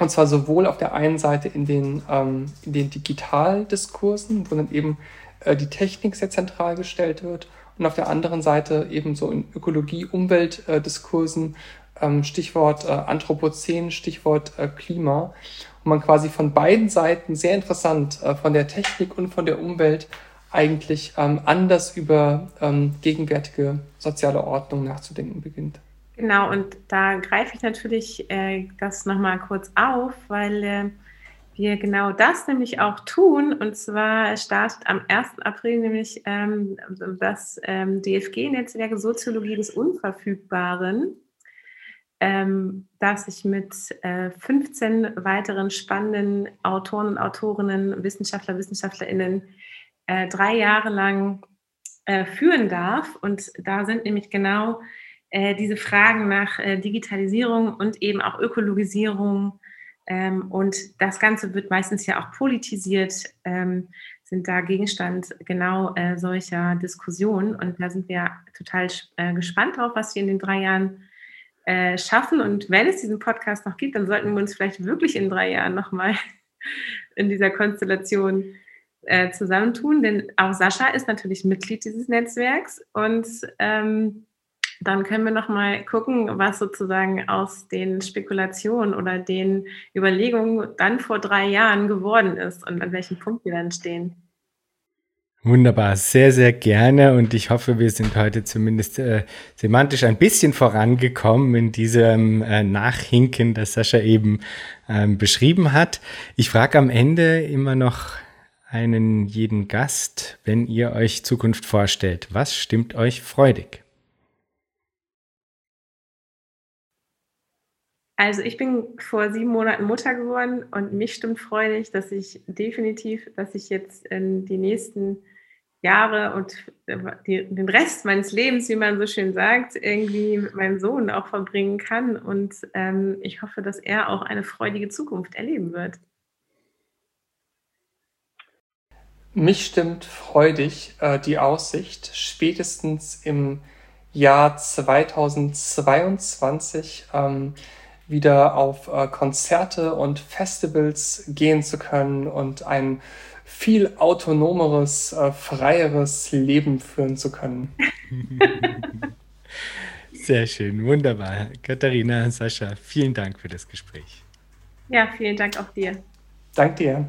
C: und zwar sowohl auf der einen Seite in den, ähm, in den Digitaldiskursen, wo dann eben äh, die Technik sehr zentral gestellt wird, und auf der anderen Seite eben so in Ökologie-Umweltdiskursen, ähm, Stichwort äh, Anthropozän, Stichwort äh, Klima, und man quasi von beiden Seiten sehr interessant äh, von der Technik und von der Umwelt eigentlich ähm, anders über ähm, gegenwärtige soziale Ordnung nachzudenken beginnt.
B: Genau, und da greife ich natürlich äh, das nochmal kurz auf, weil äh, wir genau das nämlich auch tun. Und zwar startet am 1. April nämlich ähm, das ähm, DFG-Netzwerk Soziologie des Unverfügbaren, ähm, das sich mit äh, 15 weiteren spannenden Autoren und Autorinnen, Wissenschaftler, Wissenschaftlerinnen äh, drei Jahre lang äh, führen darf. Und da sind nämlich genau äh, diese Fragen nach äh, Digitalisierung und eben auch Ökologisierung. Ähm, und das Ganze wird meistens ja auch politisiert, ähm, sind da Gegenstand genau äh, solcher Diskussionen. Und da sind wir total äh, gespannt drauf, was wir in den drei Jahren schaffen. Und wenn es diesen Podcast noch gibt, dann sollten wir uns vielleicht wirklich in drei Jahren nochmal in dieser Konstellation äh, zusammentun, denn auch Sascha ist natürlich Mitglied dieses Netzwerks und ähm, dann können wir noch mal gucken, was sozusagen aus den Spekulationen oder den Überlegungen dann vor drei Jahren geworden ist und an welchem Punkt wir dann stehen.
A: Wunderbar, sehr, sehr gerne und ich hoffe, wir sind heute zumindest äh, semantisch ein bisschen vorangekommen in diesem äh, Nachhinken, das Sascha eben ähm, beschrieben hat. Ich frage am Ende immer noch einen jeden Gast, wenn ihr euch Zukunft vorstellt, was stimmt euch freudig?
B: Also ich bin vor sieben Monaten Mutter geworden und mich stimmt freudig, dass ich definitiv, dass ich jetzt in die nächsten Jahre und äh, den Rest meines Lebens, wie man so schön sagt, irgendwie mit meinem Sohn auch verbringen kann. Und ähm, ich hoffe, dass er auch eine freudige Zukunft erleben wird.
C: Mich stimmt freudig äh, die Aussicht, spätestens im Jahr 2022 ähm, wieder auf äh, Konzerte und Festivals gehen zu können und ein viel autonomeres, äh, freieres Leben führen zu können.
A: Sehr schön, wunderbar. Katharina, Sascha, vielen Dank für das Gespräch.
B: Ja, vielen Dank auch dir.
C: Dank dir.